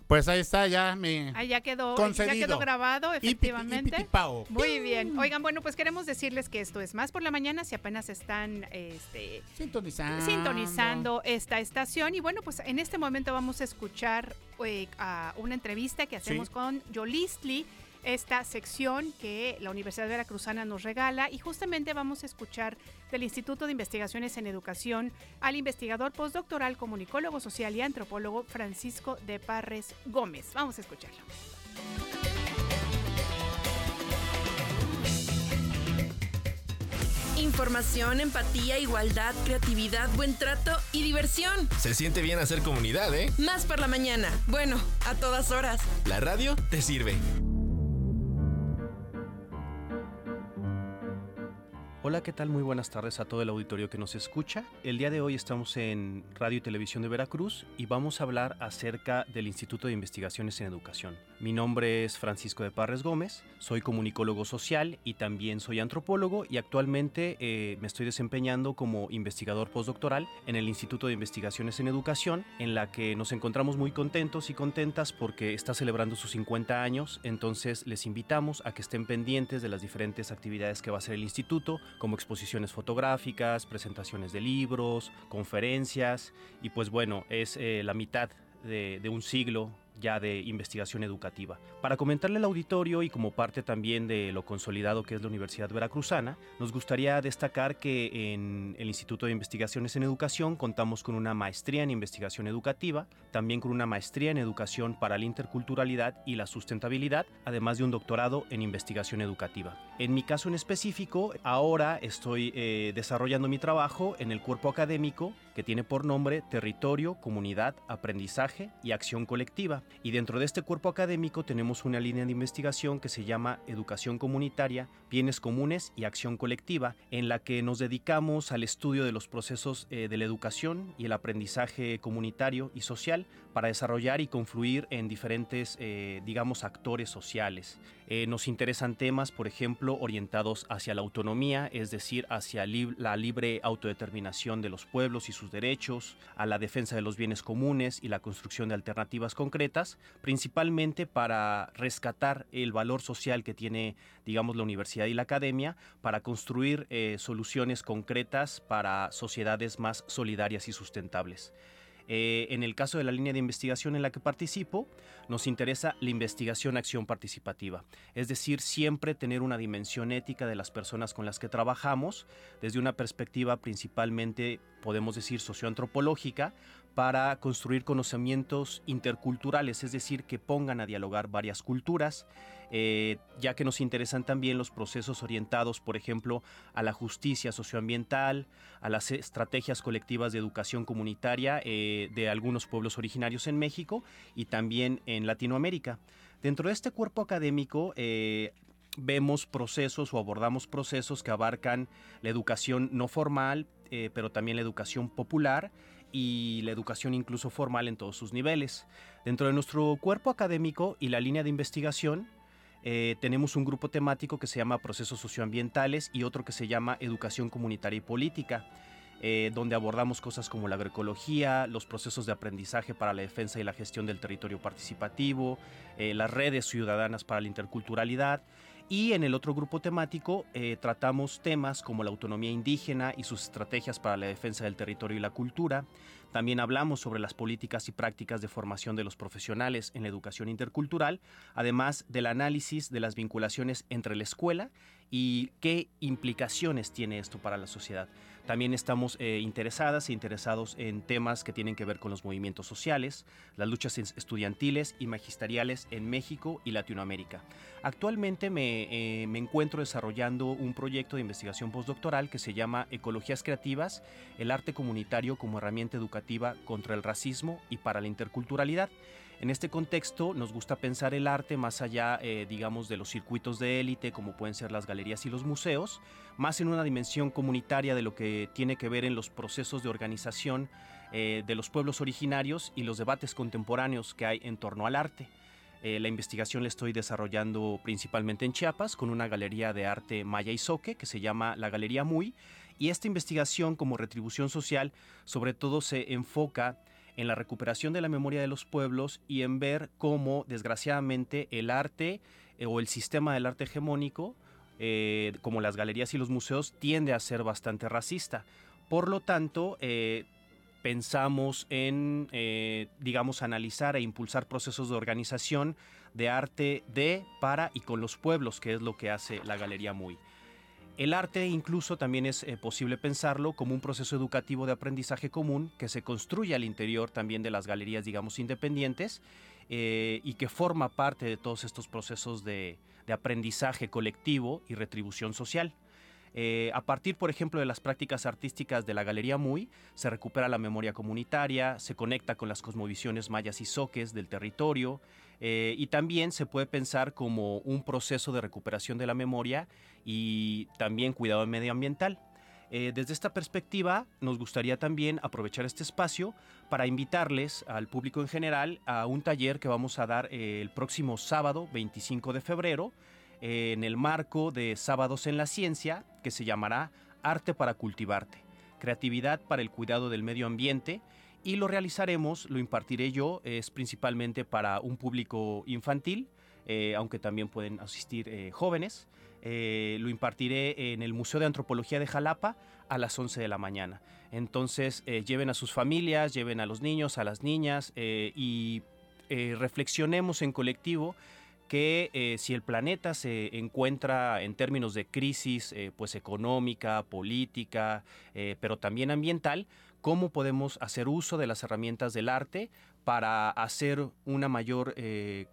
Pues ahí está ya mi... Ah, ya quedó, Concedido. ya quedó grabado, efectivamente. ipitipao. Muy bien. Oigan, bueno, pues queremos decirles que esto es más por la mañana, si apenas están este, Sintonizando. sintonizando esta estación. Y bueno, pues en este momento vamos a escuchar eh, a una entrevista que hacemos Sí. con Yolistli, esta sección que la Universidad Veracruzana nos regala. Y justamente vamos a escuchar del Instituto de Investigaciones en Educación al investigador postdoctoral, comunicólogo social y antropólogo Francisco de Parres Gómez. Vamos a escucharlo. Información, empatía, igualdad, creatividad, buen trato y diversión. Se siente bien hacer comunidad, ¿eh? Más por la mañana. Bueno, a todas horas. La radio te sirve. Hola, ¿qué tal? Muy buenas tardes a todo el auditorio que nos escucha. El día de hoy estamos en Radio y Televisión de Veracruz y vamos a hablar acerca del Instituto de Investigaciones en Educación. Mi nombre es Francisco de Parres Gómez, soy comunicólogo social y también soy antropólogo y actualmente eh, me estoy desempeñando como investigador postdoctoral en el Instituto de Investigaciones en Educación, en la que nos encontramos muy contentos y contentas porque está celebrando sus 50 años, entonces les invitamos a que estén pendientes de las diferentes actividades que va a hacer el instituto, como exposiciones fotográficas, presentaciones de libros, conferencias. Y pues bueno, es eh, la mitad de, de un siglo ya de investigación educativa. Para comentarle al auditorio y como parte también de lo consolidado que es la Universidad Veracruzana, nos gustaría destacar que en el Instituto de Investigaciones en Educación contamos con una maestría en investigación educativa, también con una maestría en educación para la interculturalidad y la sustentabilidad, además de un doctorado en investigación educativa. En mi caso en específico, ahora estoy eh, desarrollando mi trabajo en el cuerpo académico que tiene por nombre Territorio, Comunidad, Aprendizaje y Acción Colectiva. Y dentro de este cuerpo académico tenemos una línea de investigación que se llama Educación Comunitaria, Bienes Comunes y Acción Colectiva, en la que nos dedicamos al estudio de los procesos eh, de la educación y el aprendizaje comunitario y social para desarrollar y confluir en diferentes, eh, digamos, actores sociales. Eh, nos interesan temas, por ejemplo, orientados hacia la autonomía, es decir, hacia la libre autodeterminación de los pueblos y sus derechos, a la defensa de los bienes comunes y la construcción de alternativas concretas, principalmente para rescatar el valor social que tiene, digamos, la universidad y la academia para construir eh, soluciones concretas para sociedades más solidarias y sustentables. Eh, en el caso de la línea de investigación en la que participo, nos interesa la investigación-acción participativa, es decir, siempre tener una dimensión ética de las personas con las que trabajamos, desde una perspectiva principalmente, podemos decir, socioantropológica, para construir conocimientos interculturales, es decir, que pongan a dialogar varias culturas, eh, ya que nos interesan también los procesos orientados, por ejemplo, a la justicia socioambiental, a las estrategias colectivas de educación comunitaria eh, de algunos pueblos originarios en México y también en Latinoamérica. Dentro de este cuerpo académico, eh, vemos procesos o abordamos procesos que abarcan la educación no formal, pero también la educación popular y la educación incluso formal en todos sus niveles. Dentro de nuestro cuerpo académico y la línea de investigación, eh, tenemos un grupo temático que se llama Procesos Socioambientales y otro que se llama Educación Comunitaria y Política, eh, donde abordamos cosas como la agroecología, los procesos de aprendizaje para la defensa y la gestión del territorio participativo, eh, las redes ciudadanas para la interculturalidad Y en el otro grupo temático eh, tratamos temas como la autonomía indígena y sus estrategias para la defensa del territorio y la cultura. También hablamos sobre las políticas y prácticas de formación de los profesionales en la educación intercultural, además del análisis de las vinculaciones entre la escuela y qué implicaciones tiene esto para la sociedad. También estamos eh, interesadas e interesados en temas que tienen que ver con los movimientos sociales, las luchas es- estudiantiles y magisteriales en México y Latinoamérica. Actualmente me, eh, me encuentro desarrollando un proyecto de investigación postdoctoral que se llama Ecologías Creativas, el arte comunitario como herramienta educativa contra el racismo y para la interculturalidad. En este contexto nos gusta pensar el arte más allá, eh, digamos, de los circuitos de élite, como pueden ser las galerías y los museos, más en una dimensión comunitaria de lo que tiene que ver en los procesos de organización eh, de los pueblos originarios y los debates contemporáneos que hay en torno al arte. Eh, la investigación la estoy desarrollando principalmente en Chiapas con una galería de arte maya y soque que se llama la Galería Muy y esta investigación como retribución social sobre todo se enfoca en la recuperación de la memoria de los pueblos y en ver cómo desgraciadamente el arte eh, o el sistema del arte hegemónico eh, como las galerías y los museos tiende a ser bastante racista. Por lo tanto, eh, pensamos en, digamos, analizar e impulsar procesos de organización de arte de, para y con los pueblos, que es lo que hace la Galería Muy. El arte incluso también es eh, posible pensarlo como un proceso educativo de aprendizaje común que se construye al interior también de las galerías, digamos, independientes eh, y que forma parte de todos estos procesos de, aprendizaje colectivo y retribución social. Eh, a partir, por ejemplo, de las prácticas artísticas de la Galería Muy, se recupera la memoria comunitaria, se conecta con las cosmovisiones mayas y soques del territorio, y también se puede pensar como un proceso de recuperación de la memoria y también cuidado medioambiental. Eh, desde esta perspectiva, nos gustaría también aprovechar este espacio para invitarles al público en general a un taller que vamos a dar eh, el próximo sábado 25 de febrero eh, en el marco de Sábados en la Ciencia, que se llamará Arte para Cultivarte, Creatividad para el Cuidado del Medio Ambiente. Y lo realizaremos, lo impartiré yo, es principalmente para un público infantil, eh, aunque también pueden asistir eh, jóvenes. Eh, lo impartiré en el Museo de Antropología de Jalapa a las 11 de la mañana. Entonces, eh, lleven a sus familias, lleven a los niños, a las niñas eh, y reflexionemos en colectivo que si el planeta se encuentra en términos de crisis pues económica, política, pero también ambiental, cómo podemos hacer uso de las herramientas del arte para hacer una mayor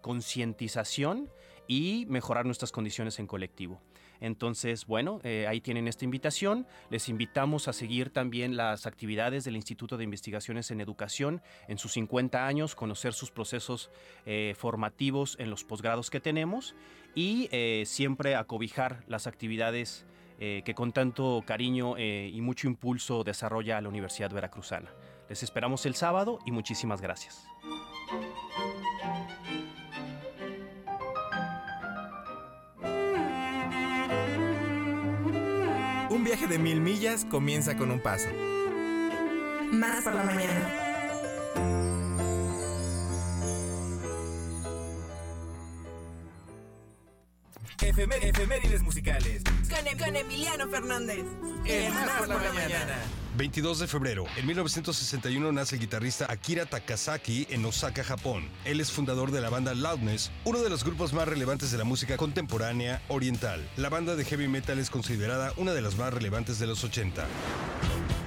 concientización y mejorar nuestras condiciones en colectivo. Entonces, bueno, eh, ahí tienen esta invitación. Les invitamos a seguir también las actividades del Instituto de Investigaciones en Educación en sus 50 años, conocer sus procesos eh, formativos en los posgrados que tenemos y eh, siempre acobijar las actividades eh, que con tanto cariño y mucho impulso desarrolla la Universidad Veracruzana. Les esperamos el sábado y muchísimas gracias. Viaje de mil millas comienza con un paso. Más por la mañana. Efemé- efemérides musicales. Con, con Emiliano Fernández. Más por la mañana. 22 de febrero. En 1961 nace el guitarrista Akira Takasaki en Osaka, Japón. Él es fundador de la banda Loudness, uno de los grupos más relevantes de la música contemporánea oriental. La banda de heavy metal es considerada una de las más relevantes de los 80.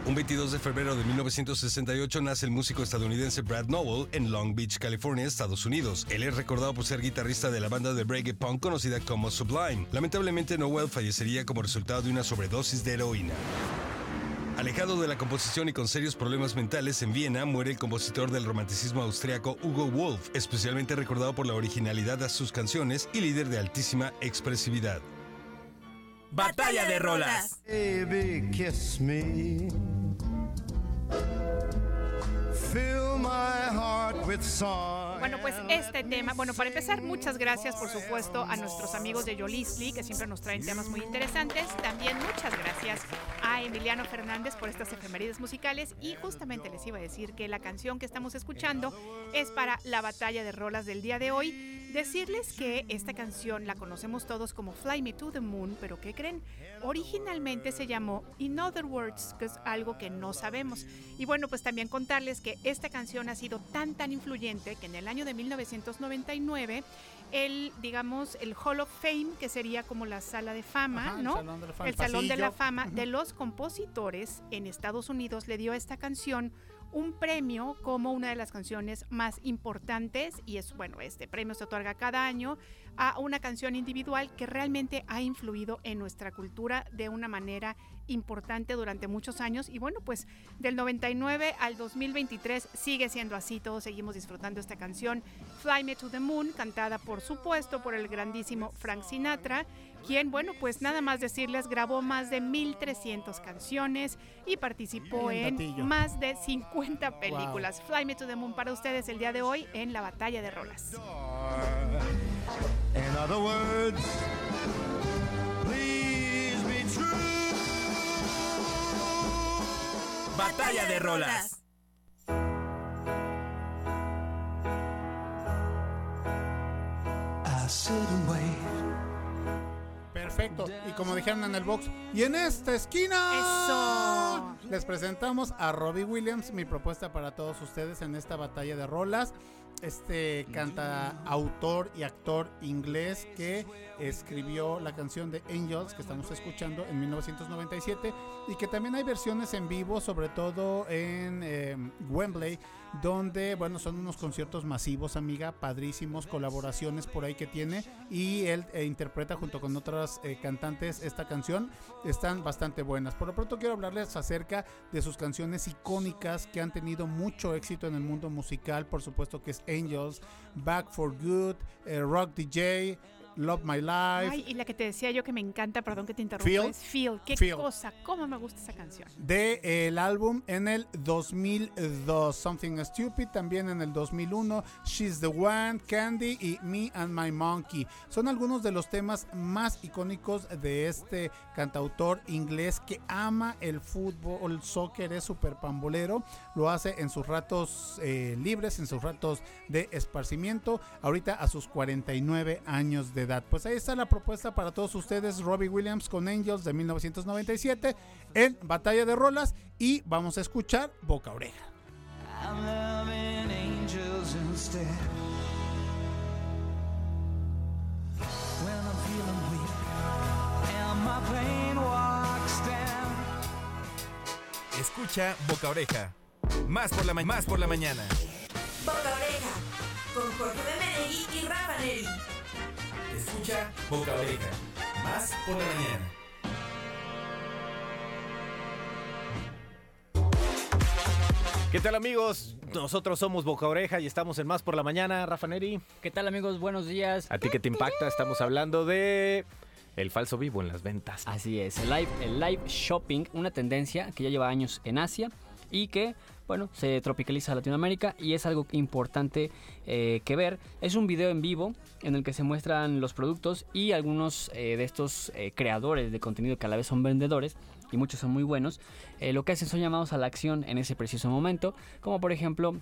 Un 22 de febrero de 1968 nace el músico estadounidense Brad Nowell en Long Beach, California, Estados Unidos. Él es recordado por ser guitarrista de la banda de reggae punk conocida como Sublime. Lamentablemente Nowell fallecería como resultado de una sobredosis de heroína. Alejado de la composición y con serios problemas mentales, en Viena muere el compositor del romanticismo austriaco Hugo Wolf, especialmente recordado por la originalidad de sus canciones y líder de altísima expresividad. Batalla de rolas. Baby, kiss me. Fill my heart with song. Bueno, pues este tema, bueno, para empezar, muchas gracias, por supuesto, a nuestros amigos de Yolisli, que siempre nos traen temas muy interesantes. También muchas gracias a Emiliano Fernández por estas efemérides musicales. Y justamente les iba a decir que la canción que estamos escuchando es para la batalla de rolas del día de hoy. Decirles que esta canción la conocemos todos como Fly Me to the Moon, pero ¿qué creen? Originalmente se llamó In Other Words, que es algo que no sabemos. Y bueno, pues también contarles que esta canción ha sido tan tan influyente que en el año de 1999 el digamos el Hall of Fame, que sería como la sala de fama, Ajá, el ¿no? Salón de la Fama, el Salón de la. Fama de los compositores en Estados Unidos le dio a esta canción un premio como una de las canciones más importantes y es bueno, este premio se otorga cada año a una canción individual que realmente ha influido en nuestra cultura de una manera importante durante muchos años y bueno, pues del 99 al 2023 sigue siendo así, todos seguimos disfrutando esta canción Fly Me to the Moon, cantada por supuesto por el grandísimo Frank Sinatra, quien bueno, pues nada más decirles grabó más de 1300 canciones y participó en más de 50 películas. Fly Me to the Moon para ustedes el día de hoy en la batalla de rolas. In other words, Batalla de rolas. I sit and wait. Perfecto. Y como dijeron en el box, y en esta esquina. Eso. Les presentamos a Robbie Williams, mi propuesta para todos ustedes en esta batalla de rolas. Este canta autor y actor inglés que escribió la canción de Angels que estamos escuchando en 1997 y que también hay versiones en vivo, sobre todo en eh, Wembley, donde, bueno, son unos conciertos masivos, amiga, padrísimos, colaboraciones por ahí que tiene. Y él eh, interpreta junto con otras eh, cantantes esta canción, están bastante buenas. Por lo pronto quiero hablarles acerca de sus canciones icónicas que han tenido mucho éxito en el mundo musical, por supuesto que es Angels, Back for Good, eh, Rock DJ, Love My Life. Ay, y la que te decía yo que me encanta, perdón que te interrumpa, Feel. es Feel. Qué Feel. cosa, cómo me gusta esa canción. de eh, el álbum en el 2002 Something Stupid también en el 2001 She's the One Candy y Me and My Monkey son algunos de los temas más icónicos de este cantautor inglés que ama el fútbol el soccer es súper pambolero lo hace en sus ratos eh, libres en sus ratos de esparcimiento ahorita a sus 49 años de edad pues ahí está la propuesta para todos ustedes Robbie Williams con Angels de 1997 en Batalla de Rolas y vamos a escuchar Boca Oreja. I'm loving angels instead. When I'm feeling weak and my pain walks down. Escucha Boca Oreja. Más por la, ma- más por la mañana. Boca Oreja, con Jorge de Menegui y Rafa Neri. Escucha Boca Oreja. Más por la mañana. ¿Qué tal amigos? Nosotros somos Boca Oreja y estamos en Más por la Mañana. Rafa Neri. ¿Qué tal amigos? Buenos días. ¿A ti qué te impacta? Estamos hablando de el falso vivo en las ventas. Así es, el live, el live shopping, una tendencia que ya lleva años en Asia y que, bueno, se tropicaliza Latinoamérica y es algo importante eh, que ver. Es un video en vivo en el que se muestran los productos y algunos eh, de estos eh, creadores de contenido que a la vez son vendedores y muchos son muy buenos, lo que hacen son llamados a la acción en ese preciso momento, como por ejemplo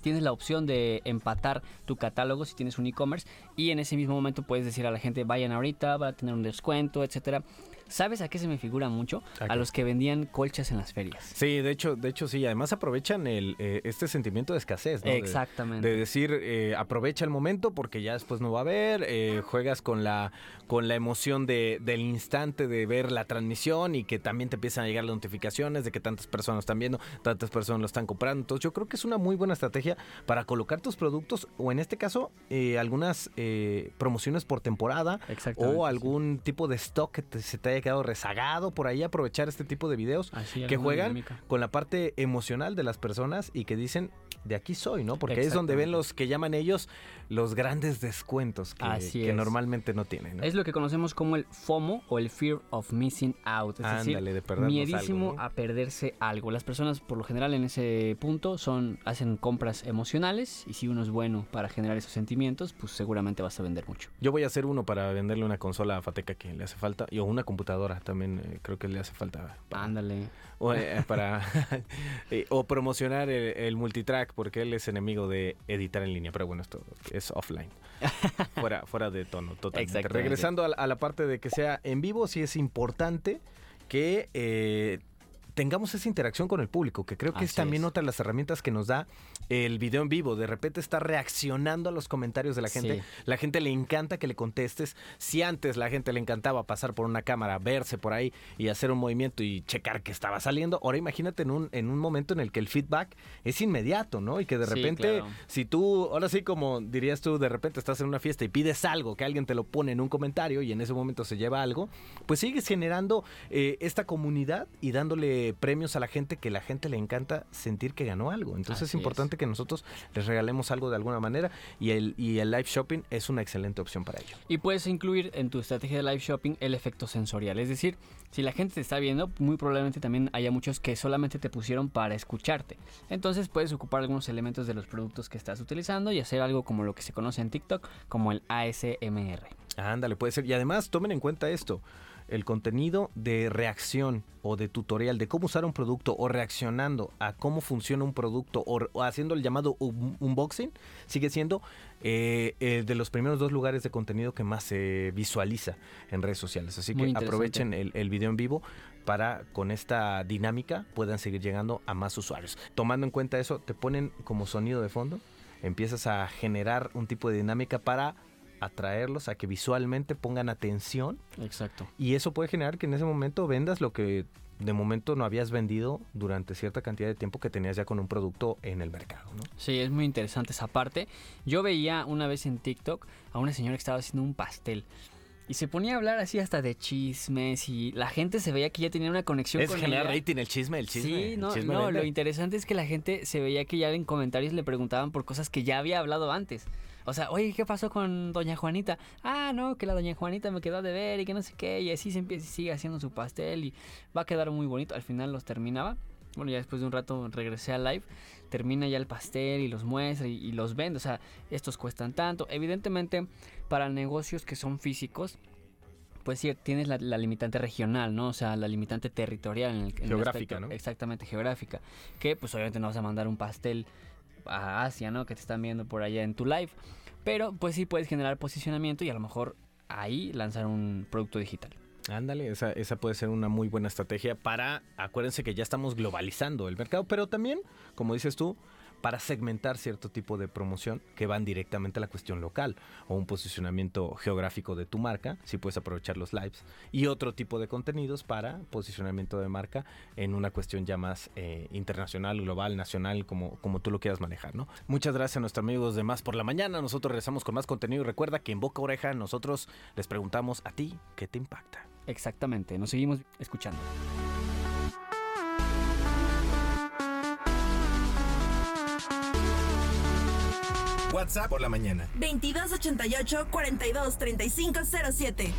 tienes la opción de empatar tu catálogo si tienes un e-commerce y en ese mismo momento puedes decir a la gente vayan ahorita, va a tener un descuento, etcétera. ¿Sabes a qué se me figura mucho? ¿A los que vendían colchas en las ferias. Sí, de hecho, de hecho sí. Además aprovechan el, eh, este sentimiento de escasez, ¿no? Exactamente. De, decir, eh, aprovecha el momento porque ya después no va a haber. eh, juegas con la con la emoción de, del instante de ver la transmisión y que también te empiezan a llegar las notificaciones de que tantas personas están viendo, tantas personas lo están comprando. Entonces yo creo que es una muy buena estrategia para colocar tus productos o en este caso eh, algunas eh, promociones por temporada o sí. algún tipo de stock que te- se te haya quedado rezagado por ahí aprovechar este tipo de videos Así, que juegan dinámica. con la parte emocional de las personas y que dicen de aquí soy, ¿no? Porque ahí es donde ven los que llaman ellos los grandes descuentos que, Así que es. normalmente no tienen. ¿no? Es lo que conocemos como el FOMO o el Fear of Missing Out. Es Ándale, decir, de miedísimo algo, ¿no? a perderse algo. Las personas, por lo general, en ese punto son hacen compras emocionales y si uno es bueno para generar esos sentimientos, pues seguramente vas a vender mucho. Yo voy a hacer uno para venderle una consola a Fateca que le hace falta y o una computadora también eh, creo que le hace falta. Ándale. O, eh, para eh, o promocionar el, el multitrack porque él es enemigo de editar en línea, pero bueno, esto es offline. fuera, fuera de tono, totalmente. Regresando a, la- a la parte de que sea en vivo, sí es importante que eh, tengamos esa interacción con el público, que creo que es también es. otra de las herramientas que nos da el video en vivo. De repente está reaccionando a los comentarios de la gente. Sí. La gente le encanta que le contestes. Si antes la gente le encantaba pasar por una cámara, verse por ahí y hacer un movimiento y checar que estaba saliendo, ahora imagínate en un, en un momento en el que el feedback es inmediato, ¿no? Y que de Sí, repente, claro. si tú, ahora sí como dirías tú, de repente estás en una fiesta y pides algo, que alguien te lo pone en un comentario y en ese momento se lleva algo, pues sigues generando eh, esta comunidad y dándole premios a la gente que la gente le encanta sentir que ganó algo. Entonces Así es importante que nosotros les regalemos algo de alguna manera y el, y el live shopping es una excelente opción para ello. Y puedes incluir en tu estrategia de live shopping el efecto sensorial. Es decir, si la gente te está viendo, muy probablemente también haya muchos que solamente te pusieron para escucharte. Entonces puedes ocupar algunos elementos de los productos que estás utilizando y hacer algo como lo que se conoce en TikTok como el ASMR. Ándale, puede ser. Y además, tomen en cuenta esto. El contenido de reacción o de tutorial de cómo usar un producto o reaccionando a cómo funciona un producto o, o haciendo el llamado un- unboxing sigue siendo eh, eh, de los primeros dos lugares de contenido que más se visualiza en redes sociales. Así que aprovechen el, el video en vivo para con esta dinámica puedan seguir llegando a más usuarios. Tomando en cuenta eso, te ponen como sonido de fondo, empiezas a generar un tipo de dinámica para atraerlos a que visualmente pongan atención Exacto. y eso puede generar que en ese momento vendas lo que de momento no habías vendido durante cierta cantidad de tiempo que tenías ya con un producto en el mercado, ¿no? Sí, es muy interesante esa parte. Yo veía una vez en TikTok a una señora que estaba haciendo un pastel. Y se ponía a hablar así hasta de chismes y la gente se veía que ya tenía una conexión Es con generar ella. rating el chisme, el chisme. Sí, no, chisme no, lo interesante es que la gente se veía que ya en comentarios le preguntaban por cosas que ya había hablado antes. O sea, oye, ¿qué pasó con doña Juanita? Ah, no, que la doña Juanita me quedó de ver y que no sé qué. Y así se empieza y sigue haciendo su pastel y va a quedar muy bonito. Al final los terminaba. Bueno, ya después de un rato regresé al live. Termina ya el pastel y los muestra y, y los vende. O sea, estos cuestan tanto. Evidentemente, para negocios que son físicos, pues sí, tienes la, la limitante regional, ¿no? O sea, la limitante territorial. En el, en el Geográfica, aspecto- ¿no? Exactamente, geográfica. Que pues obviamente no vas a mandar un pastel a Asia, ¿no? Que te están viendo por allá en tu live. Pero pues sí puedes generar posicionamiento y a lo mejor ahí lanzar un producto digital. Ándale, esa, esa puede ser una muy buena estrategia para, acuérdense que ya estamos globalizando el mercado, pero también, como dices tú, para segmentar cierto tipo de promoción que van directamente a la cuestión local o un posicionamiento geográfico de tu marca, si puedes aprovechar los lives y otro tipo de contenidos para posicionamiento de marca en una cuestión ya más eh, internacional, global, nacional, como, como tú lo quieras manejar, ¿no? Muchas gracias a nuestros amigos de Más por la Mañana, nosotros regresamos con más contenido y recuerda que en Boca Oreja nosotros les preguntamos a ti qué te impacta. Exactamente, nos seguimos escuchando. WhatsApp por la mañana. 2288 42 35 07.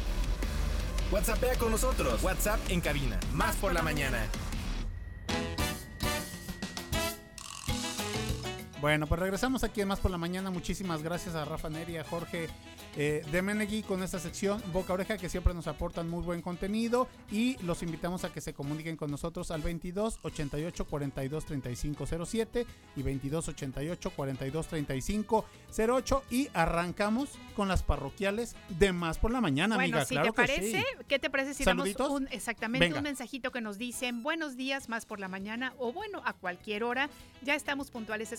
WhatsAppea con nosotros. WhatsApp en cabina. Más por la mañana. Bueno, pues regresamos aquí en Más por la Mañana. Muchísimas gracias a Rafa Neri, a Jorge eh, de Menegui con esta sección Boca Oreja que siempre nos aportan muy buen contenido y los invitamos a que se comuniquen con nosotros al 22 88 42 35 07 y 22 88 42 35 08 y arrancamos con las parroquiales de Más por la Mañana, Bueno, amiga. si claro te que parece, sí. ¿qué te parece si damos exactamente Venga. un mensajito que nos dicen buenos días más por la mañana o bueno, a cualquier hora? Ya estamos puntuales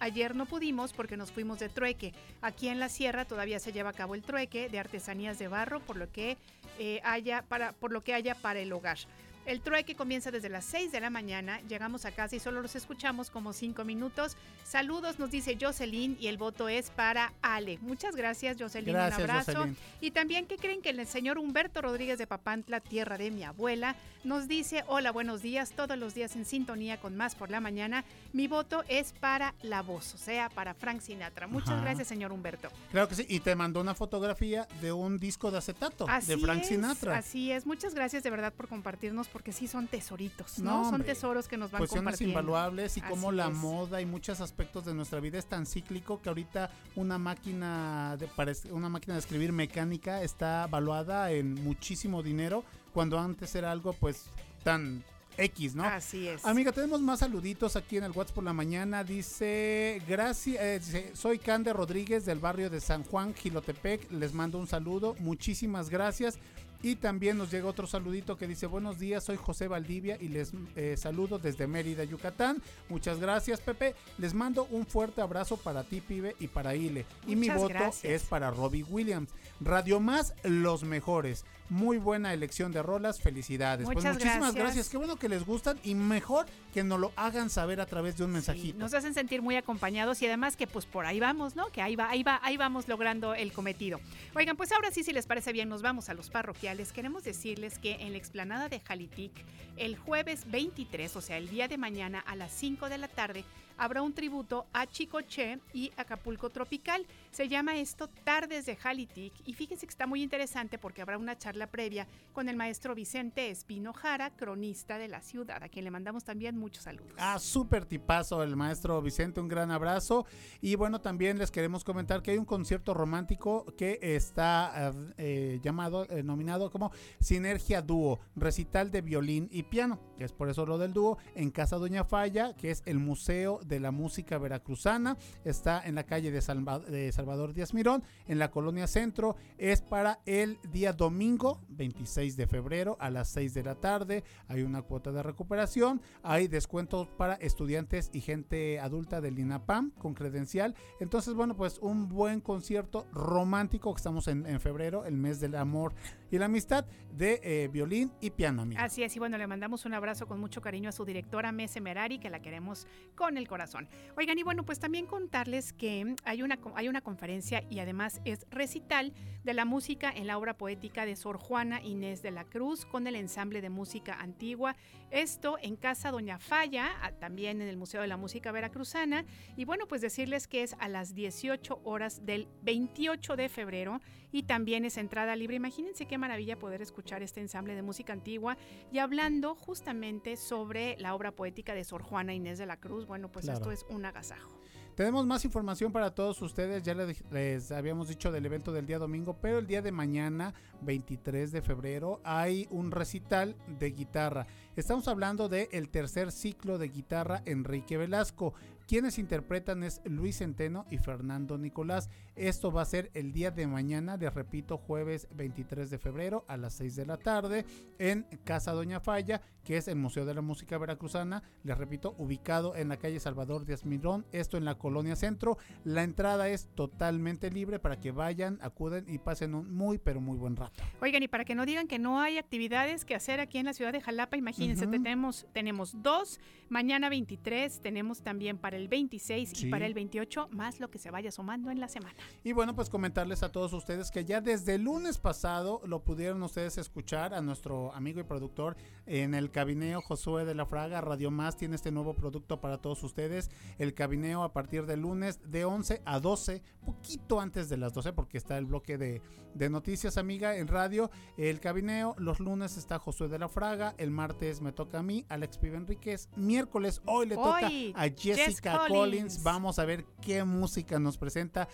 Ayer no pudimos porque nos fuimos de trueque. Aquí en la sierra todavía se lleva a cabo el trueque de artesanías de barro, por lo que eh, haya para por lo que haya para el hogar. El trueque comienza desde las 6 de la mañana. Llegamos a casa y solo los escuchamos como 5 minutos. Saludos, nos dice Jocelyn, y el voto es para Ale. Muchas gracias, Jocelyn. Gracias, un abrazo. Jocelyn. Y también, ¿qué creen que el señor Humberto Rodríguez de Papantla, tierra de mi abuela, nos dice, hola, buenos días, todos los días en sintonía con Más por la Mañana. Mi voto es para la voz, o sea, para Frank Sinatra. Muchas Ajá. gracias, señor Humberto. Claro que sí. Y te mandó una fotografía de un disco de acetato Así de Frank es, Sinatra. Así es, muchas gracias de verdad por compartirnos, porque sí son tesoritos, ¿no? No, son tesoros que nos van Cuestiones compartiendo. invaluables y cómo Así la es. moda y muchos aspectos de nuestra vida es tan cíclico que ahorita una máquina de una máquina de escribir mecánica está valuada en muchísimo dinero cuando antes era algo pues tan X, ¿no? Así es. Amiga, tenemos más saluditos aquí en el WhatsApp por la mañana. Dice, gracias, soy Cande Rodríguez del barrio de San Juan, Gilotepec. Les mando un saludo. Muchísimas gracias. Y también nos llega otro saludito que dice, buenos días, soy José Valdivia y les eh, saludo desde Mérida, Yucatán. Muchas gracias, Pepe. Les mando un fuerte abrazo para ti, pibe, y para Ile. Y mi voto gracias. es para Robbie Williams. Radio Más, los mejores. Muy buena elección de rolas, felicidades. pues Muchas muchísimas gracias. gracias. Qué bueno que les gustan y mejor que nos lo hagan saber a través de un mensajito. Nos hacen sentir muy acompañados y además que pues por ahí vamos, ¿no? Que ahí va, ahí va, ahí vamos logrando el cometido. Oigan, pues ahora sí, si les parece bien, nos vamos a los parroquiales. Queremos decirles que en la explanada de Jalitic, el jueves 23, o sea, el día de mañana a las 5 de la tarde, habrá un tributo a Chicoche y Acapulco Tropical. Se llama esto Tardes de Jalitic y fíjense que está muy interesante porque habrá una charla previa con el maestro Vicente Espino Jara, cronista de la ciudad, a quien le mandamos también muchos saludos. Ah, súper tipazo el maestro Vicente, un gran abrazo. Y bueno, también les queremos comentar que hay un concierto romántico que está eh, llamado, eh, nominado como Sinergia Dúo, recital de violín y piano, es por eso lo del dúo, en Casa Doña Falla, que es el Museo de la Música Veracruzana. Está en la calle de, Salva- de Salvador Díaz Mirón, en la colonia Centro. Es para el día domingo, 26 de febrero, a las 6 de la tarde. Hay una cuota de recuperación. Hay descuentos para estudiantes y gente adulta del INAPAM con credencial. Entonces, bueno, pues un buen concierto romántico que estamos en febrero, el mes del amor y la amistad de eh, violín y piano, amiga. Así es, y bueno, le mandamos un abrazo con mucho cariño a su directora Mese Merari, que la queremos con el corazón. Oigan, y bueno, pues también contarles que hay una, hay una conferencia y además es recital de la música en la obra poética de Sor Juana Inés de la Cruz con el ensamble de música antigua. Esto en Casa Doña Falla, también en el Museo de la Música Veracruzana. Y bueno, pues decirles que es a las 18 horas del 28 de febrero y también es entrada libre. Imagínense qué maravilla poder escuchar este ensamble de música antigua y hablando justamente sobre la obra poética de Sor Juana Inés de la Cruz. Bueno, pues Claro. esto es un agasajo. Tenemos más información para todos ustedes. Ya les, les habíamos dicho del evento del día domingo, pero el día de mañana, 23 de febrero, hay un recital de guitarra. Estamos hablando del el tercer ciclo de guitarra Enrique Velasco. Quienes interpretan es Luis Centeno y Fernando Nicolás. Esto va a ser el día de mañana, les repito, jueves 23 de febrero a las 6 de la tarde en Casa Doña Falla, que es el Museo de la Música Veracruzana. Les repito, ubicado en la calle Salvador Díaz Mirón, esto en la colonia centro. La entrada es totalmente libre para que vayan, acuden y pasen un muy, pero muy buen rato. Oigan, y para que no digan que no hay actividades que hacer aquí en la ciudad de Jalapa, imagínense, Ujú. tenemos, tenemos dos, mañana 23, tenemos también para el 26 Sí. y para el 28, más lo que se vaya sumando en la semana. Y bueno, pues comentarles a todos ustedes que ya desde el lunes pasado lo pudieron ustedes escuchar a nuestro amigo y productor en el cabineo Josué de la Fraga. Radio Más tiene este nuevo producto para todos ustedes. El cabineo a partir del lunes de 11 a 12, poquito antes de las 12 porque está el bloque de, de noticias, amiga, en radio. El cabineo, los lunes está Josué de la Fraga, el martes me toca a mí, Alex Pibe Enríquez. Miércoles, hoy le toca a Jess Jessica Collins. Collins. Vamos a ver qué música nos presenta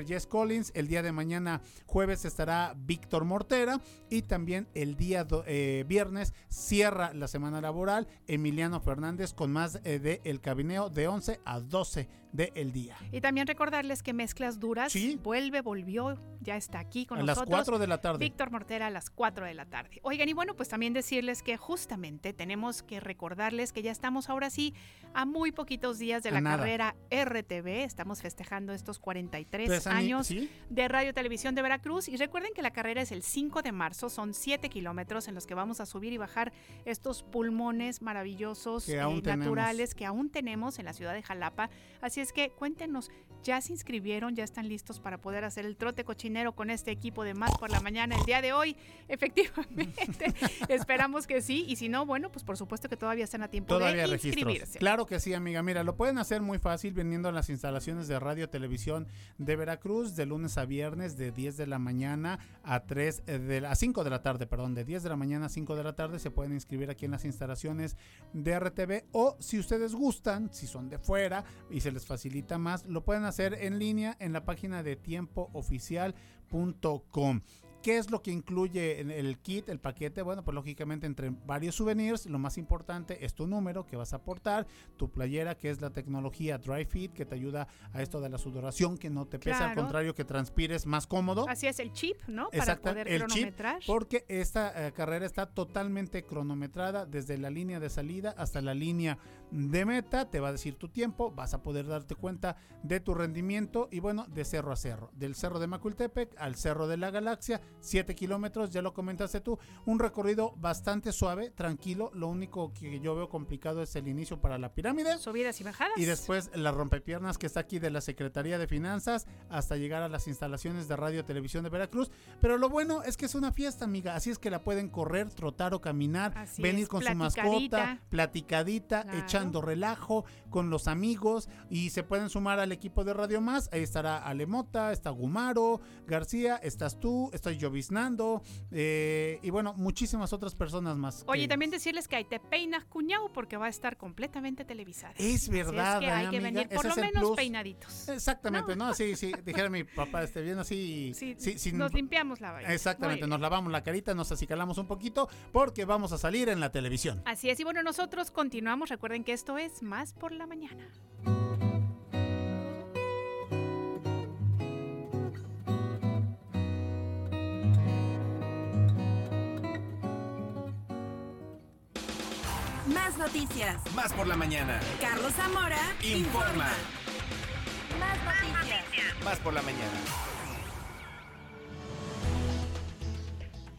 Jess Collins. El día de mañana, jueves, estará Víctor Mortera. Y también el día eh, viernes cierra la semana laboral Emiliano Fernández con más eh, de El Cabineo de 11 a 12 del día. Y también recordarles que Mezclas Duras Sí. vuelve, volvió, ya está aquí con A las nosotros. 4 de la tarde. Víctor Mortera a las 4 de la tarde. Oigan, y bueno, pues también decirles que justamente tenemos que recordarles que ya estamos ahora sí a muy poquitos días de A la nada. carrera RTV. Estamos festejando estos 43 Pues, años ¿sí? de Radio Televisión de Veracruz. Y recuerden que la carrera es el 5 de marzo, son 7 kilómetros en los que vamos a subir y bajar estos pulmones maravillosos, Que eh, naturales que aún tenemos en la ciudad de Jalapa. Así es que cuéntenos, ¿ya se inscribieron? ¿Ya están listos para poder hacer el trote cochinero con este equipo de Más por la Mañana el día de hoy? Efectivamente, esperamos que sí. Y si no, bueno, pues por supuesto que todavía están a tiempo Todavía de registros. inscribirse. Claro que sí, amiga. Mira, lo pueden hacer muy fácil viniendo a las instalaciones de Radio Televisión de Veracruz de lunes a viernes de 10 de la mañana a 3 de la, a 5 de la tarde, perdón, de 10 de la mañana a 5 de la tarde se pueden inscribir aquí en las instalaciones de RTV o si ustedes gustan, si son de fuera y se les facilita más, lo pueden hacer en línea en la página de tiempooficial.com. ¿Qué es lo que incluye en el kit, el paquete? Bueno, pues lógicamente entre varios souvenirs, lo más importante es tu número que vas a aportar, tu playera que es la tecnología Dry Fit que te ayuda a esto de la sudoración, que no te pesa, al contrario, que transpires más cómodo. Así es el chip, ¿no? Para poder el chip, cronometrar. porque esta eh, carrera está totalmente cronometrada desde la línea de salida hasta la línea de meta. Te va a decir tu tiempo, vas a poder darte cuenta de tu rendimiento y bueno, de cerro a cerro. Del cerro de Macultepec al cerro de la Galaxia, 7 kilómetros, ya lo comentaste tú. Un recorrido bastante suave, tranquilo. Lo único que yo veo complicado es el inicio para la pirámide. Subidas y bajadas. Y después la rompepiernas que está aquí de la Secretaría de Finanzas hasta llegar a las instalaciones de Radio y Televisión de Veracruz. Pero lo bueno es que es una fiesta, amiga. Así es que la pueden correr, trotar o caminar, Así venir es, con su mascota, platicadita, Claro. Echando relajo con los amigos y se pueden sumar al equipo de Radio Más. Ahí estará Alemota, está Gumaro, García, estás tú, estoy lloviznando eh, y bueno, muchísimas otras personas más. Oye, que- también decirles que ahí te peinas cuñado porque va a estar completamente televisada. Es verdad, Así es que hay ¿eh, que venir por lo menos plus. peinaditos. Exactamente, ¿no? Sí, sí, dijera mi papá, esté bien así. Sí, sí, sin- nos limpiamos la vaina. Exactamente, nos lavamos la carita, nos acicalamos un poquito porque vamos a salir en la televisión. Así es, y bueno, nosotros continuamos. Recuerden que esto es Más por la Mañana. Más noticias. Más por la mañana. Carlos Zamora Informa. Más noticias. Más por la mañana.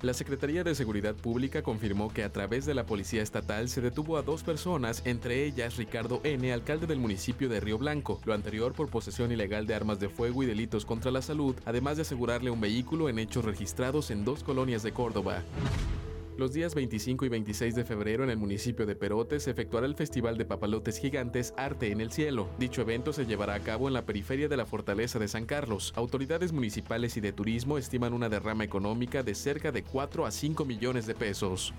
La Secretaría de Seguridad Pública confirmó que a través de la Policía Estatal se detuvo a dos personas, entre ellas Ricardo N., alcalde del municipio de Río Blanco, lo anterior por posesión ilegal de armas de fuego y delitos contra la salud, además de asegurarle un vehículo en hechos registrados en dos colonias de Córdoba. Los días 25 y 26 de febrero en el municipio de Perote se efectuará el Festival de Papalotes Gigantes Arte en el Cielo. Dicho evento se llevará a cabo en la periferia de la Fortaleza de San Carlos. Autoridades municipales y de turismo estiman una derrama económica de cerca de 4 a 5 millones de pesos.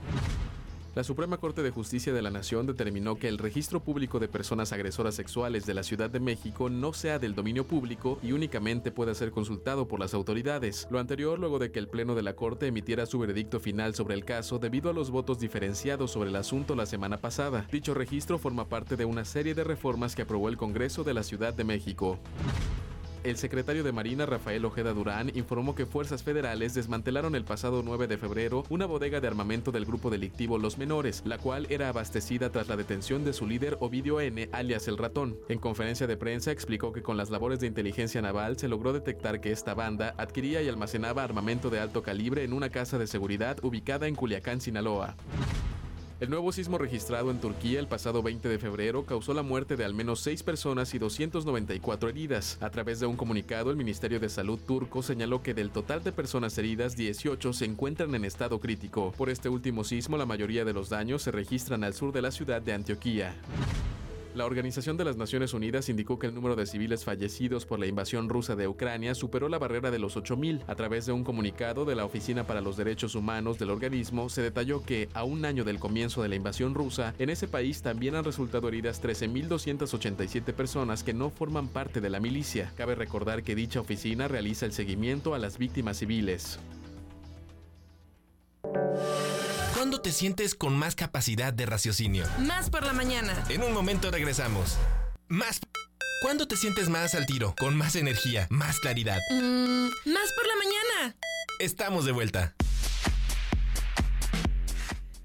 La Suprema Corte de Justicia de la Nación determinó que el registro público de personas agresoras sexuales de la Ciudad de México no sea del dominio público y únicamente pueda ser consultado por las autoridades. Lo anterior luego de que el Pleno de la Corte emitiera su veredicto final sobre el caso debido a los votos diferenciados sobre el asunto la semana pasada. Dicho registro forma parte de una serie de reformas que aprobó el Congreso de la Ciudad de México. El secretario de Marina Rafael Ojeda Durán informó que fuerzas federales desmantelaron el pasado 9 de febrero una bodega de armamento del grupo delictivo Los Menores, la cual era abastecida tras la detención de su líder Ovidio N, alias El Ratón. En conferencia de prensa explicó que con las labores de inteligencia naval se logró detectar que esta banda adquiría y almacenaba armamento de alto calibre en una casa de seguridad ubicada en Culiacán, Sinaloa. El nuevo sismo registrado en Turquía el pasado 20 de febrero causó la muerte de al menos 6 personas y 294 heridas. A través de un comunicado, el Ministerio de Salud turco señaló que del total de personas heridas, 18 se encuentran en estado crítico. Por este último sismo, la mayoría de los daños se registran al sur de la ciudad de Antioquía. La Organización de las Naciones Unidas indicó que el número de civiles fallecidos por la invasión rusa de Ucrania superó la barrera de los 8.000. A través de un comunicado de la Oficina para los Derechos Humanos del organismo, se detalló que, a un año del comienzo de la invasión rusa, en ese país también han resultado heridas 13.287 personas que no forman parte de la milicia. Cabe recordar que dicha oficina realiza el seguimiento a las víctimas civiles. ¿Cuándo te sientes con más capacidad de raciocinio? Más por la mañana. En un momento regresamos. Más. ¿Cuándo te sientes más al tiro, con más energía, más claridad? Mm, más por la mañana. Estamos de vuelta.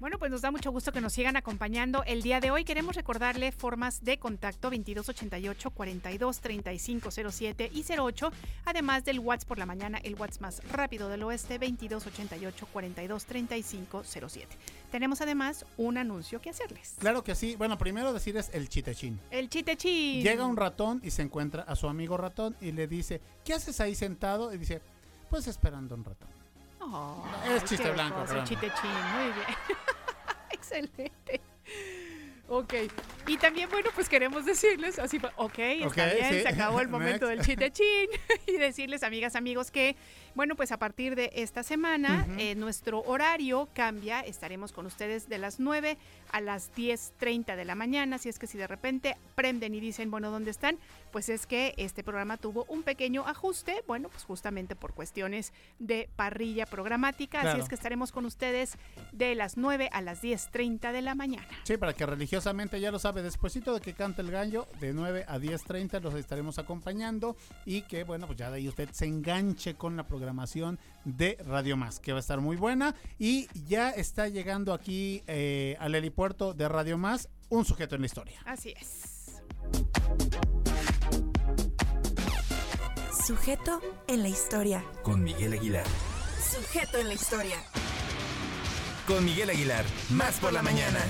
Bueno, pues nos da mucho gusto que nos sigan acompañando el día de hoy. Queremos recordarle formas de contacto 2288 42 3507 y 08, además del WhatsApp por la mañana, el WhatsApp más rápido del oeste 2288 42 3507. Tenemos además un anuncio que hacerles. Claro que sí. Bueno, primero decirles el chitechín. El chitechín. Llega un ratón y se encuentra a su amigo ratón y le dice, ¿qué haces ahí sentado? Y dice, pues esperando un ratón. Oh, Es chiste blanco, cosa, perdón. chitechín, muy bien. Excelente. Ok. Y también, bueno, pues queremos decirles, así, ok, está Ok, bien, sí. se acabó el momento del Next. chitechín. y decirles, amigas, amigos, que, bueno, pues a partir de esta semana, eh, nuestro horario cambia. Estaremos con ustedes de las 9 a las 10.30 de la mañana. Así es que si de repente prenden y dicen, bueno, ¿dónde están? Pues es que este programa tuvo un pequeño ajuste, bueno, pues justamente por cuestiones de parrilla programática. Así es que estaremos con ustedes de las 9 a las 10.30 de la mañana. Sí, para que religiosamente ya lo sabe, despuesito de que cante el gallo, de 9 a 10.30 los estaremos acompañando y que, bueno, pues ya de ahí usted se enganche con la programación de Radio Más, que va a estar muy buena. Y ya está llegando aquí eh, al helipuerto de Radio Más un sujeto en la historia. Así es. Sujeto en la historia. Con Miguel Aguilar. Sujeto en la historia. Con Miguel Aguilar. Más por la mañana.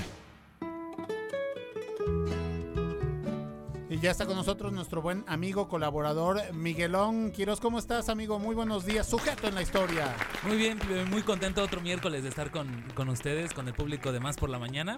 Ya está con nosotros nuestro buen amigo, colaborador Miguelón Quiroz. ¿Cómo estás, amigo? Muy buenos días. Sujeto en la historia. Muy bien, muy contento otro miércoles de estar con, con ustedes, con el público de Más por la Mañana.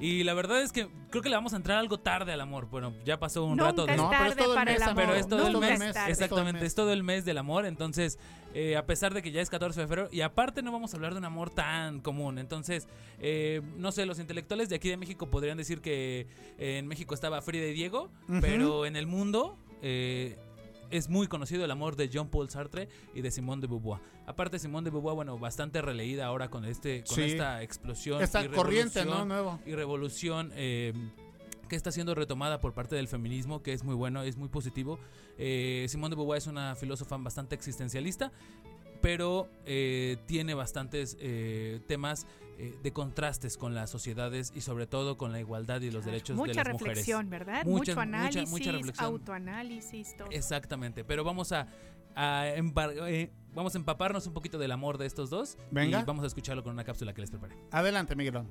Y la verdad es que creo que le vamos a entrar algo tarde al amor. Bueno, ya pasó un Nunca rato. es de- No, pero es tarde todo el para mes, el amor. Pero es todo el mes. es tarde. Exactamente, es todo el mes del amor. Entonces, eh, a pesar de que ya es 14 de febrero, y aparte no vamos a hablar de un amor tan común. Entonces, eh, no sé, los intelectuales de aquí de México podrían decir que eh, en México estaba Frida y Diego, pero en el mundo... eh, es muy conocido el amor de Jean Paul Sartre y de Simone de Beauvoir. Aparte Simone de Beauvoir, bueno, bastante releída ahora con este con Sí. esta explosión Esta y corriente, ¿no? Nuevo. y revolución eh, que está siendo retomada por parte del feminismo, que es muy bueno, es muy positivo. Eh, Simone de Beauvoir es una filósofa bastante existencialista, pero eh, tiene bastantes eh, temas eh, de contrastes con las sociedades y sobre todo con la igualdad y los derechos de Mucha las mujeres. reflexión, ¿verdad? Mucha- Mucho análisis, mucha, mucha reflexión. autoanálisis, todo. Exactamente, pero vamos a, a embar- eh, vamos a empaparnos un poquito del amor de estos dos Venga. y vamos a escucharlo con una cápsula que les preparé. Adelante, Miguelón.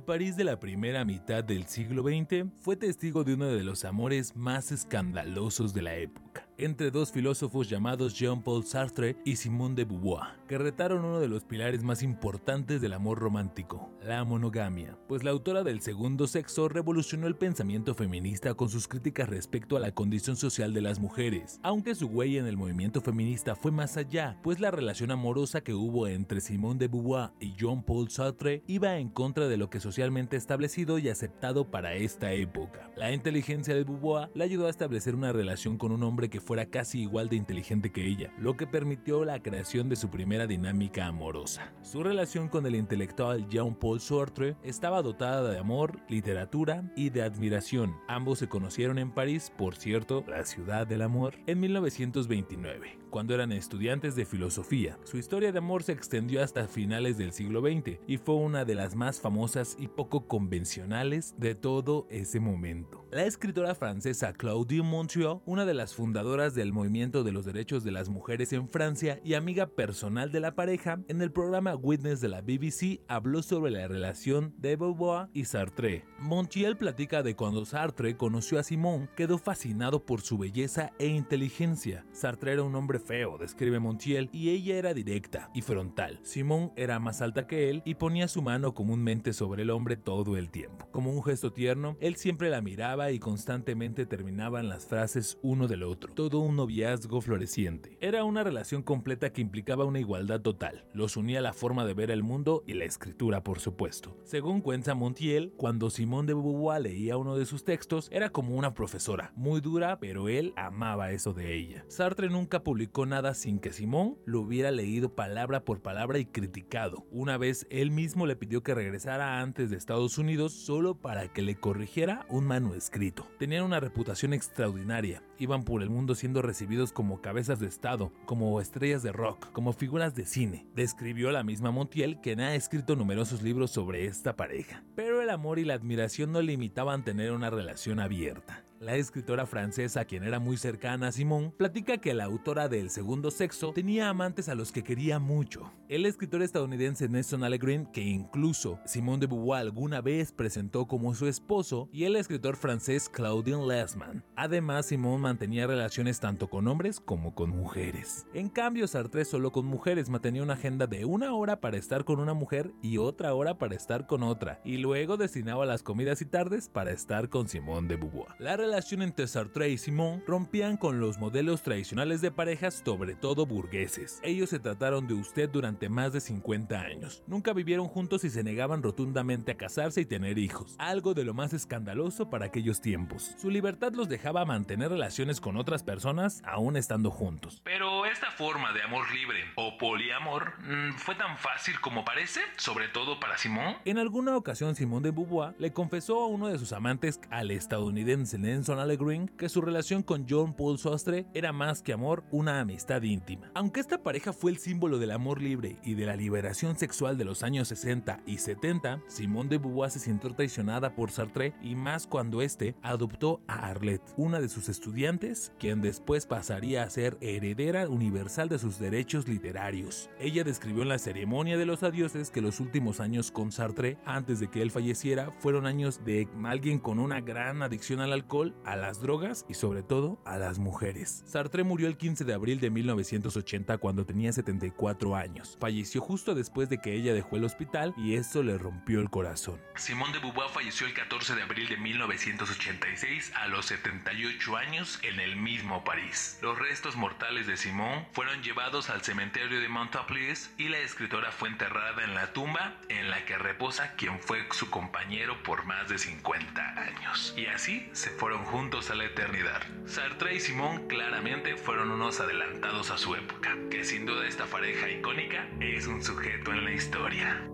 El París de la primera mitad del siglo XX fue testigo de uno de los amores más escandalosos de la época, entre dos filósofos llamados Jean-Paul Sartre y Simone de Beauvoir, que retaron uno de los pilares más importantes del amor romántico, la monogamia, pues la autora del segundo sexo revolucionó el pensamiento feminista con sus críticas respecto a la condición social de las mujeres, aunque su huella en el movimiento feminista fue más allá, pues la relación amorosa que hubo entre Simone de Beauvoir y Jean-Paul Sartre iba en contra de lo que socialmente establecido y aceptado para esta época. La inteligencia de Beauvoir la ayudó a establecer una relación con un hombre que fuera casi igual de inteligente que ella, lo que permitió la creación de su primera dinámica amorosa. Su relación con el intelectual Jean-Paul Sartre estaba dotada de amor, literatura y de admiración. Ambos se conocieron en París, por cierto, la ciudad del amor, en 1929 cuando eran estudiantes de filosofía. Su historia de amor se extendió hasta finales del siglo XX y fue una de las más famosas y poco convencionales de todo ese momento. La escritora francesa Claudine Montreux, una de las fundadoras del movimiento de los derechos de las mujeres en Francia y amiga personal de la pareja, en el programa Witness de la BBC habló sobre la relación de Beauvoir y Sartre. Montiel platica de cuando Sartre conoció a Simone, quedó fascinado por su belleza e inteligencia. Sartre era un hombre feo, describe Montiel, y ella era directa y frontal. Simone era más alta que él y ponía su mano comúnmente sobre el hombre todo el tiempo. Como un gesto tierno, él siempre la miraba y constantemente terminaban las frases uno del otro. Todo un noviazgo floreciente. Era una relación completa que implicaba una igualdad total. Los unía la forma de ver el mundo y la escritura, por supuesto. Según cuenta Montiel, cuando Simone de Beauvoir leía uno de sus textos, era como una profesora, muy dura, pero él amaba eso de ella. Sartre nunca publicó publicó nada sin que Simón lo hubiera leído palabra por palabra y criticado. Una vez él mismo le pidió que regresara antes de Estados Unidos solo para que le corrigiera un manuscrito. Tenían una reputación extraordinaria, iban por el mundo siendo recibidos como cabezas de estado, como estrellas de rock, como figuras de cine. Describió la misma Montiel, quien ha escrito numerosos libros sobre esta pareja. Pero el amor y la admiración no limitaban tener una relación abierta. La escritora francesa, quien era muy cercana a Simón, platica que la autora de El Segundo Sexo tenía amantes a los que quería mucho. El escritor estadounidense Nelson Allegren, que incluso Simón de Beauvoir alguna vez presentó como su esposo, y el escritor francés Claudine Lesman. Además, Simón mantenía relaciones tanto con hombres como con mujeres. En cambio, Sartre solo con mujeres mantenía una agenda de una hora para estar con una mujer y otra hora para estar con otra, y luego destinaba las comidas y tardes para estar con Simón de Beauvoir. Relación entre Sartre y Simón rompían con los modelos tradicionales de parejas, sobre todo burgueses. Ellos se trataron de usted durante más de 50 años. Nunca vivieron juntos y se negaban rotundamente a casarse y tener hijos, algo de lo más escandaloso para aquellos tiempos. Su libertad los dejaba mantener relaciones con otras personas aún estando juntos. Pero esta forma de amor libre o poliamor mm, fue tan fácil como parece, sobre todo para Simón. En alguna ocasión Simón de Beauvoir le confesó a uno de sus amantes, al estadounidense Nelson Allegren, que su relación con John Paul Sostre era más que amor, una amistad íntima. Aunque esta pareja fue el símbolo del amor libre y de la liberación sexual de los años 60 y 70, Simón de Beauvoir se sintió traicionada por Sartre y más cuando este adoptó a Arlette, una de sus estudiantes, quien después pasaría a ser heredera universal de sus derechos literarios. Ella describió en la ceremonia de los adioses que los últimos años con Sartre, antes de que él falleciera, fueron años de alguien con una gran adicción al alcohol, a las drogas y sobre todo a las mujeres. Sartre murió el 15 de abril de 1980 cuando tenía 74 años. Falleció justo después de que ella dejó el hospital y eso le rompió el corazón. Simón de Beauvoir falleció el 14 de abril de 1986 a los 78 años en el mismo París. Los restos mortales de Simón fueron llevados al cementerio de Montaupliez y la escritora fue enterrada en la tumba en la que reposa quien fue su compañero por más de 50 años. Y así se fueron juntos a la eternidad. Sartre y Simón claramente fueron unos adelantados a su época, que sin duda esta pareja icónica es un sujeto en la historia.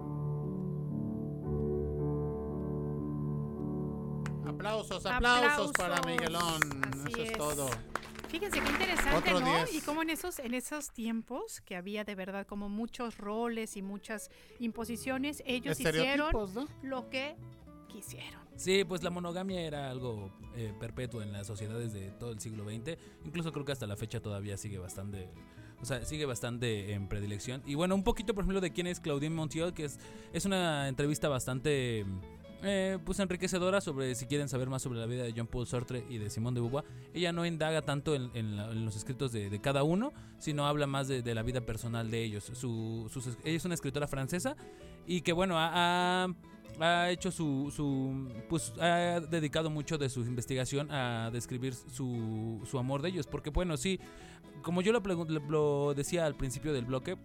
Aplausos, aplausos, para Miguelón. Así Eso es, es. todo. Fíjense qué interesante, Otro ¿no? diez. Y cómo en esos, en esos tiempos que había de verdad como muchos roles y muchas imposiciones, ellos hicieron lo que quisieron. Sí, pues la monogamia era algo eh, perpetuo en las sociedades de todo el siglo XX. Incluso creo que hasta la fecha todavía sigue bastante. O sea, sigue bastante en predilección. Y bueno, un poquito, por ejemplo, de quién es Claudine Montiel, que es, es una entrevista bastante. eh, pues enriquecedora sobre si quieren saber más sobre la vida de Jean Paul Sartre y de Simone de Beauvoir. Ella no indaga tanto en, los escritos de, cada uno, sino habla más de, la vida personal de ellos. Su, ella es una escritora francesa y que bueno, ha, ha- ha hecho su, su pues ha dedicado mucho de su investigación a describir su, su amor de ellos porque bueno sí como yo lo, lo decía al principio del bloque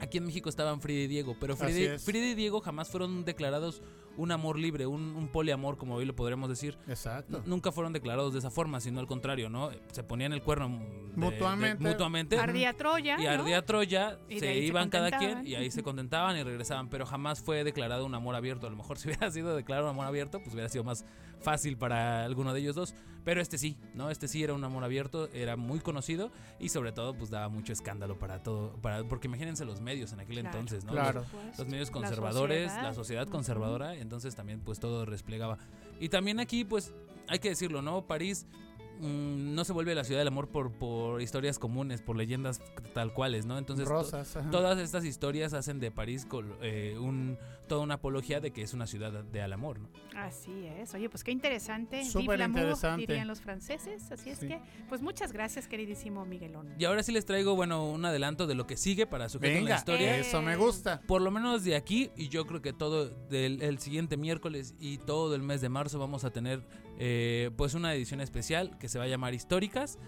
aquí en México estaban Frida y Diego pero Frida. Frida y Diego jamás fueron declarados un amor libre un, un poliamor como hoy lo podremos decir Exacto. Nunca fueron declarados de esa forma sino al contrario no se ponían el cuerno de- de- Mutuamente. Ardía Troya. y ¿no? ardía Troya, Y se iban cada quien y ahí se contentaban y regresaban, pero jamás fue declarado un amor abierto. A lo mejor si hubiera sido declarado un amor abierto, pues hubiera sido más fácil para alguno de ellos dos. Pero este sí, ¿no? Este sí era un amor abierto, era muy conocido y sobre todo pues daba mucho escándalo para todo, para, porque imagínense los medios en aquel Claro. entonces, ¿no? Claro. Los, los medios La conservadores, la sociedad. conservadora, entonces también pues todo desplegaba. Y también aquí pues hay que decirlo, ¿no? París mm, no se vuelve la ciudad del amor por, por historias comunes, por leyendas tal cuales, ¿no? Entonces, to- Rosas, ajá. todas estas historias hacen de París eh, un, toda una apología de que es una ciudad de al amor, ¿no? Así es. Oye, pues qué interesante. Súper interesante. dirían los franceses. Así es Sí. que, pues muchas gracias, queridísimo Miguelón. Y ahora sí les traigo, bueno, un adelanto de lo que sigue para sujeto en la historia. eso me gusta. Por lo menos de aquí, y yo creo que todo del el siguiente miércoles y todo el mes de marzo vamos a tener eh, pues una edición especial que se va a llamar Históricas.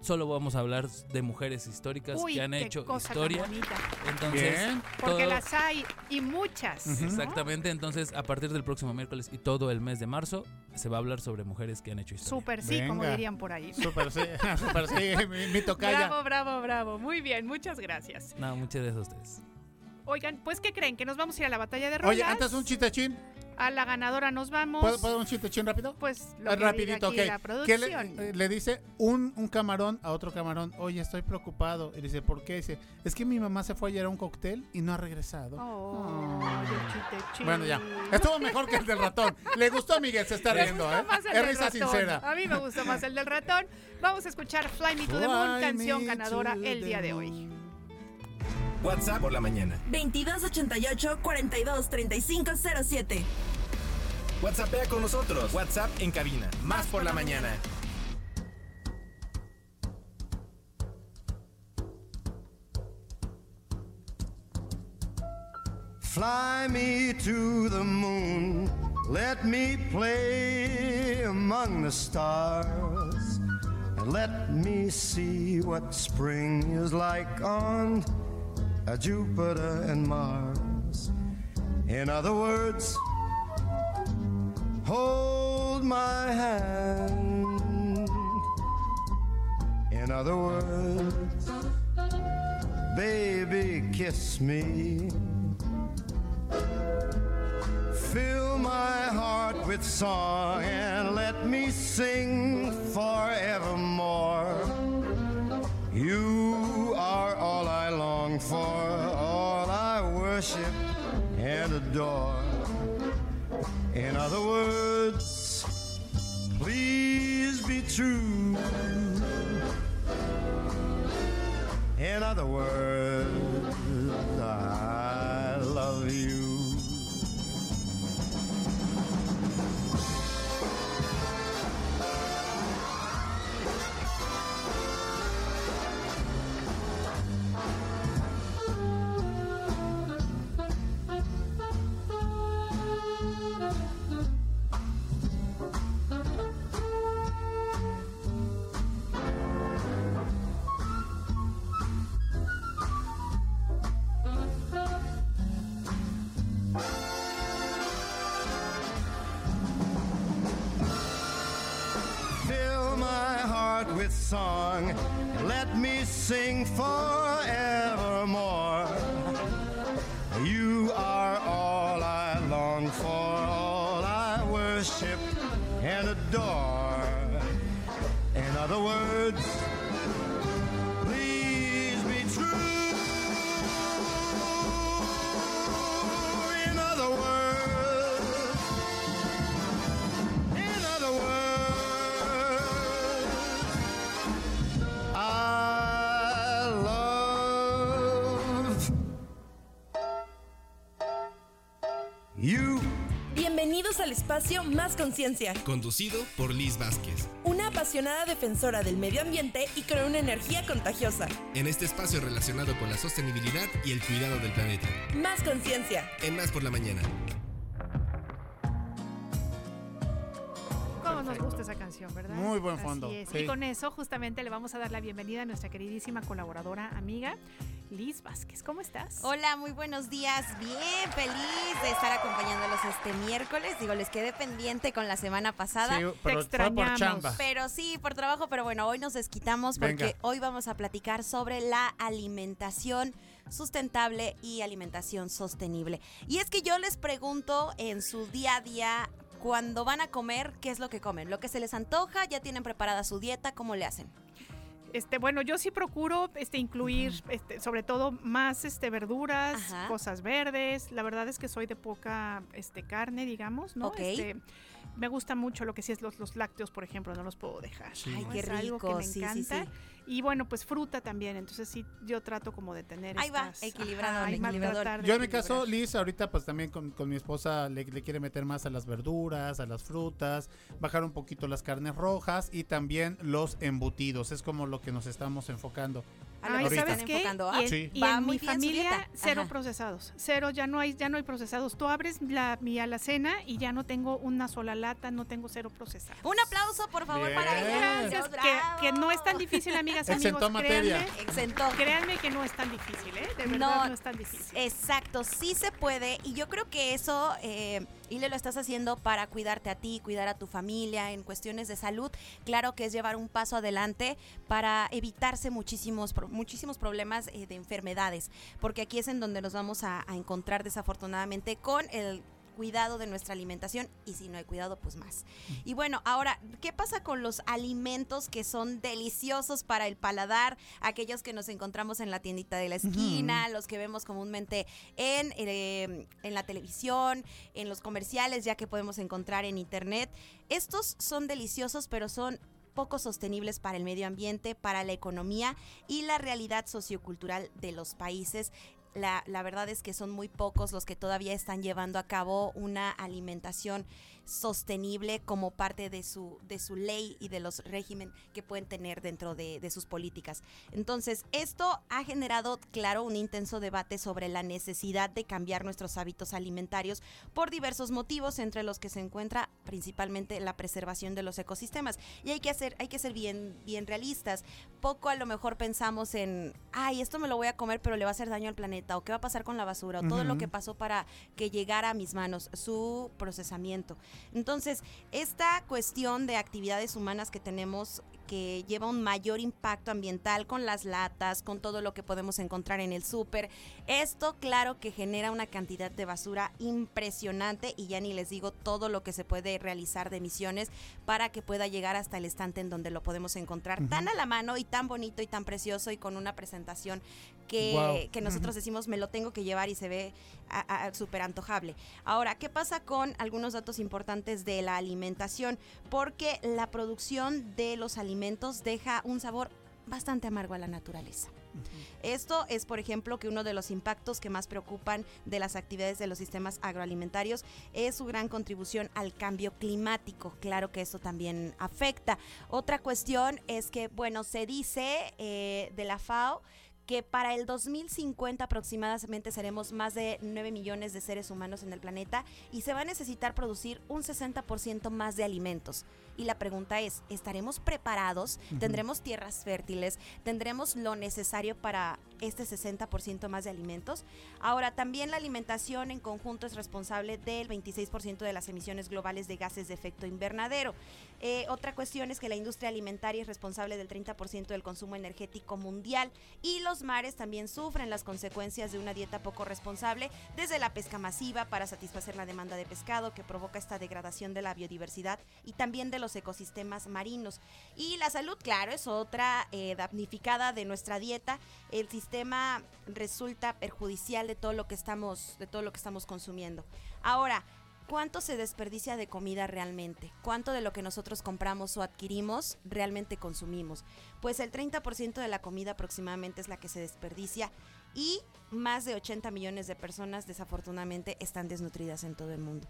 Solo vamos a hablar de mujeres históricas Uy, que han qué hecho cosa tan historia. bonita. Entonces, Porque todo- las hay y muchas. ¿no? Exactamente, entonces a partir del próximo miércoles y todo el mes de marzo se va a hablar sobre mujeres que han hecho historia. Súper sí, como dirían por ahí. Súper sí, súper sí, mi, mi tocaya. Bravo, bravo, bravo. Muy bien, muchas gracias. No, muchas gracias a ustedes. Oigan, pues ¿qué creen? Que nos vamos a ir a la batalla de rolas. Oye, antes un chistechín. A la ganadora nos vamos. ¿Puedo, ¿Puedo un chistechín rápido? Pues lo Ah, que diga rapidito, aquí la ¿Qué le, eh, le dice un, un camarón a otro camarón? Oye, estoy preocupado. Y dice, ¿por qué? Dice, es que mi mamá se fue ayer a un cóctel y no ha regresado. Oh, chistechín. Bueno, ya. Estuvo mejor que el del ratón. Le gustó a Miguel, se está Me riendo, ¿eh? Es risa ratón. sincera. A mí me gustó más el del ratón. Vamos a escuchar Fly Me to the Moon, canción ganadora el día de hoy. WhatsApp por la mañana. 2288 42 35 07. WhatsAppea con nosotros. WhatsApp en cabina. Más por la mañana. Fly me to the moon, let me play among the stars, and let me see what spring is like on uh, Jupiter and Mars. In other words, hold my hand. In other words, baby, kiss me. Fill my heart with song and let me sing adore. In other words, please be true. In other words, espacio Más Conciencia, Conducido por Liz Vázquez. una apasionada defensora del medio ambiente y con una energía contagiosa. En este espacio relacionado con la sostenibilidad y el cuidado del planeta. Más Conciencia. En Más por la Mañana. Cómo nos gusta esa canción, ¿verdad? Muy buen fondo, Así es. sí. Y con eso justamente le vamos a dar la bienvenida a nuestra queridísima colaboradora, amiga, Liz Vázquez. ¿Cómo estás? Hola, muy buenos días. Bien, feliz de estar acompañándolos este miércoles. Digo, les quedé pendiente con la semana pasada. Sí, pero Te fue por extrañamos. chamba. Pero sí, por trabajo, pero bueno, hoy nos desquitamos porque Venga. hoy vamos a platicar sobre la alimentación sustentable y alimentación sostenible. Y es que yo les pregunto en su día a día, cuando van a comer, ¿qué es lo que comen? ¿Lo que se les antoja? ¿Ya tienen preparada su dieta? ¿Cómo le hacen? Este, bueno, yo sí procuro este, incluir, este, sobre todo, más este, verduras, Ajá. cosas verdes. La verdad es que soy de poca este, carne, digamos, ¿no? Ok. Este, me gusta mucho lo que sí es los, los lácteos, por ejemplo, no los puedo dejar. Sí. Ay, qué Es algo que rico, me sí, sí, encanta. sí. Y bueno, pues fruta también. Entonces sí, yo trato como de tener Ahí va, ajá, equilibrador. de Yo en mi caso, Liz, ahorita pues también con, con mi esposa le, le quiere meter más a las verduras, a las frutas, bajar un poquito las carnes rojas y también los embutidos. Es como lo que nos estamos enfocando. A lo Ay, que se ¿sabes están qué? enfocando. Y Ah, en, y va en muy mi bien familia, cero Ajá. procesados. Cero, ya no hay, ya no hay procesados. Tú abres la, mi alacena y ya no tengo una sola lata, no tengo cero procesados. Un aplauso, por favor, para Bien. ella. Gracias, que, que no es tan difícil, amigas, amigos. Exentó materia. Créanme, Exentó. créanme que no es tan difícil, ¿eh? De verdad No, no, es tan difícil. Exacto, sí se puede y yo creo que eso, eh, Ile, lo estás haciendo para cuidarte a ti, cuidar a tu familia en cuestiones de salud. Claro que es llevar un paso adelante para evitarse muchísimos, muchísimos problemas eh, de enfermedades, porque aquí es en donde nos vamos a, a encontrar desafortunadamente con el cuidado de nuestra alimentación y si no hay cuidado, pues más. Y bueno, ahora, ¿qué pasa con los alimentos que son deliciosos para el paladar? Aquellos que nos encontramos en la tiendita de la esquina, los que vemos comúnmente en, eh, en la televisión, en los comerciales, ya que podemos encontrar en internet. Estos son deliciosos, pero son poco sostenibles para el medio ambiente, para la economía y la realidad sociocultural de los países. La, la verdad es que son muy pocos los que todavía están llevando a cabo una alimentación sostenible como parte de su, de su ley y de los régimen que pueden tener dentro de, de sus políticas. Entonces, esto ha generado, claro, un intenso debate sobre la necesidad de cambiar nuestros hábitos alimentarios por diversos motivos, entre los que se encuentra principalmente la preservación de los ecosistemas. Y hay que hacer, hay que ser bien, bien realistas. Poco a lo mejor pensamos en, ay, esto me lo voy a comer, pero le va a hacer daño al planeta, o qué va a pasar con la basura, o todo lo que pasó para que llegara a mis manos, su procesamiento. Entonces, esta cuestión de actividades humanas que tenemos que lleva un mayor impacto ambiental con las latas, con todo lo que podemos encontrar en el súper. Esto, claro, que genera una cantidad de basura impresionante y ya ni les digo todo lo que se puede realizar de emisiones para que pueda llegar hasta el estante en donde lo podemos encontrar tan a la mano y tan bonito y tan precioso y con una presentación que, nosotros decimos me lo tengo que llevar y se ve súper antojable. Ahora, ¿qué pasa con algunos datos importantes de la alimentación? Porque la producción de los alimentos deja un sabor bastante amargo a la naturaleza. Esto es, por ejemplo, que uno de los impactos que más preocupan de las actividades de los sistemas agroalimentarios es su gran contribución al cambio climático. Claro que eso también afecta. Otra cuestión es que, bueno, se dice eh, de la FAO que para el 2050 aproximadamente seremos más de 9 millones de seres humanos en el planeta y se va a necesitar producir un 60% más de alimentos. Y la pregunta es, ¿estaremos preparados? ¿Tendremos tierras fértiles? ¿Tendremos lo necesario para este 60% más de alimentos? Ahora, también la alimentación en conjunto es responsable del 26% de las emisiones globales de gases de efecto invernadero. Eh, otra cuestión es que la industria alimentaria es responsable del 30% del consumo energético mundial y los mares también sufren las consecuencias de una dieta poco responsable, desde la pesca masiva para satisfacer la demanda de pescado que provoca esta degradación de la biodiversidad y también de los ecosistemas marinos. Y la salud, claro, es otra eh, damnificada de nuestra dieta. El sistema resulta perjudicial de todo lo que estamos, de todo lo que estamos consumiendo. Ahora, ¿Cuánto se desperdicia de comida realmente? ¿Cuánto de lo que nosotros compramos o adquirimos realmente consumimos? Pues el 30% de la comida aproximadamente es la que se desperdicia y más de 80 millones de personas desafortunadamente están desnutridas en todo el mundo.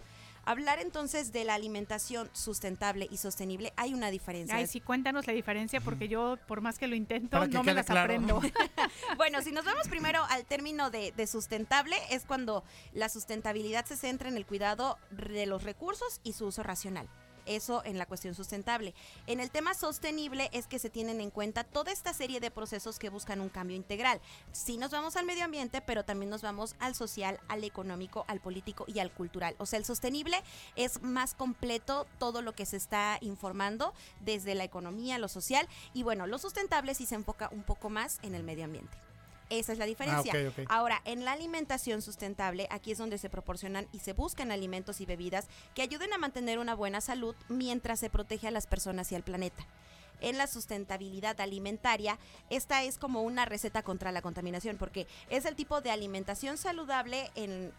Hablar entonces de la alimentación sustentable y sostenible hay una diferencia. Ay, sí, cuéntanos la diferencia porque yo, por más que lo intento, Para que no me las claro. aprendo. bueno, si nos vamos primero al término de, de sustentable, es cuando la sustentabilidad se centra en el cuidado de los recursos y su uso racional. Eso en la cuestión sustentable. En el tema sostenible es que se tienen en cuenta toda esta serie de procesos que buscan un cambio integral. Sí nos vamos al medio ambiente, pero también nos vamos al social, al económico, al político y al cultural. O sea, el sostenible es más completo todo lo que se está informando desde la economía, lo social y bueno, lo sustentable sí se enfoca un poco más en el medio ambiente. Esa es la diferencia. Ah, ok. Ahora, en la alimentación sustentable, aquí es donde se proporcionan y se buscan alimentos y bebidas que ayuden a mantener una buena salud mientras se protege a las personas y al planeta. En la sustentabilidad alimentaria, esta es como una receta contra la contaminación, porque es el tipo de alimentación saludable en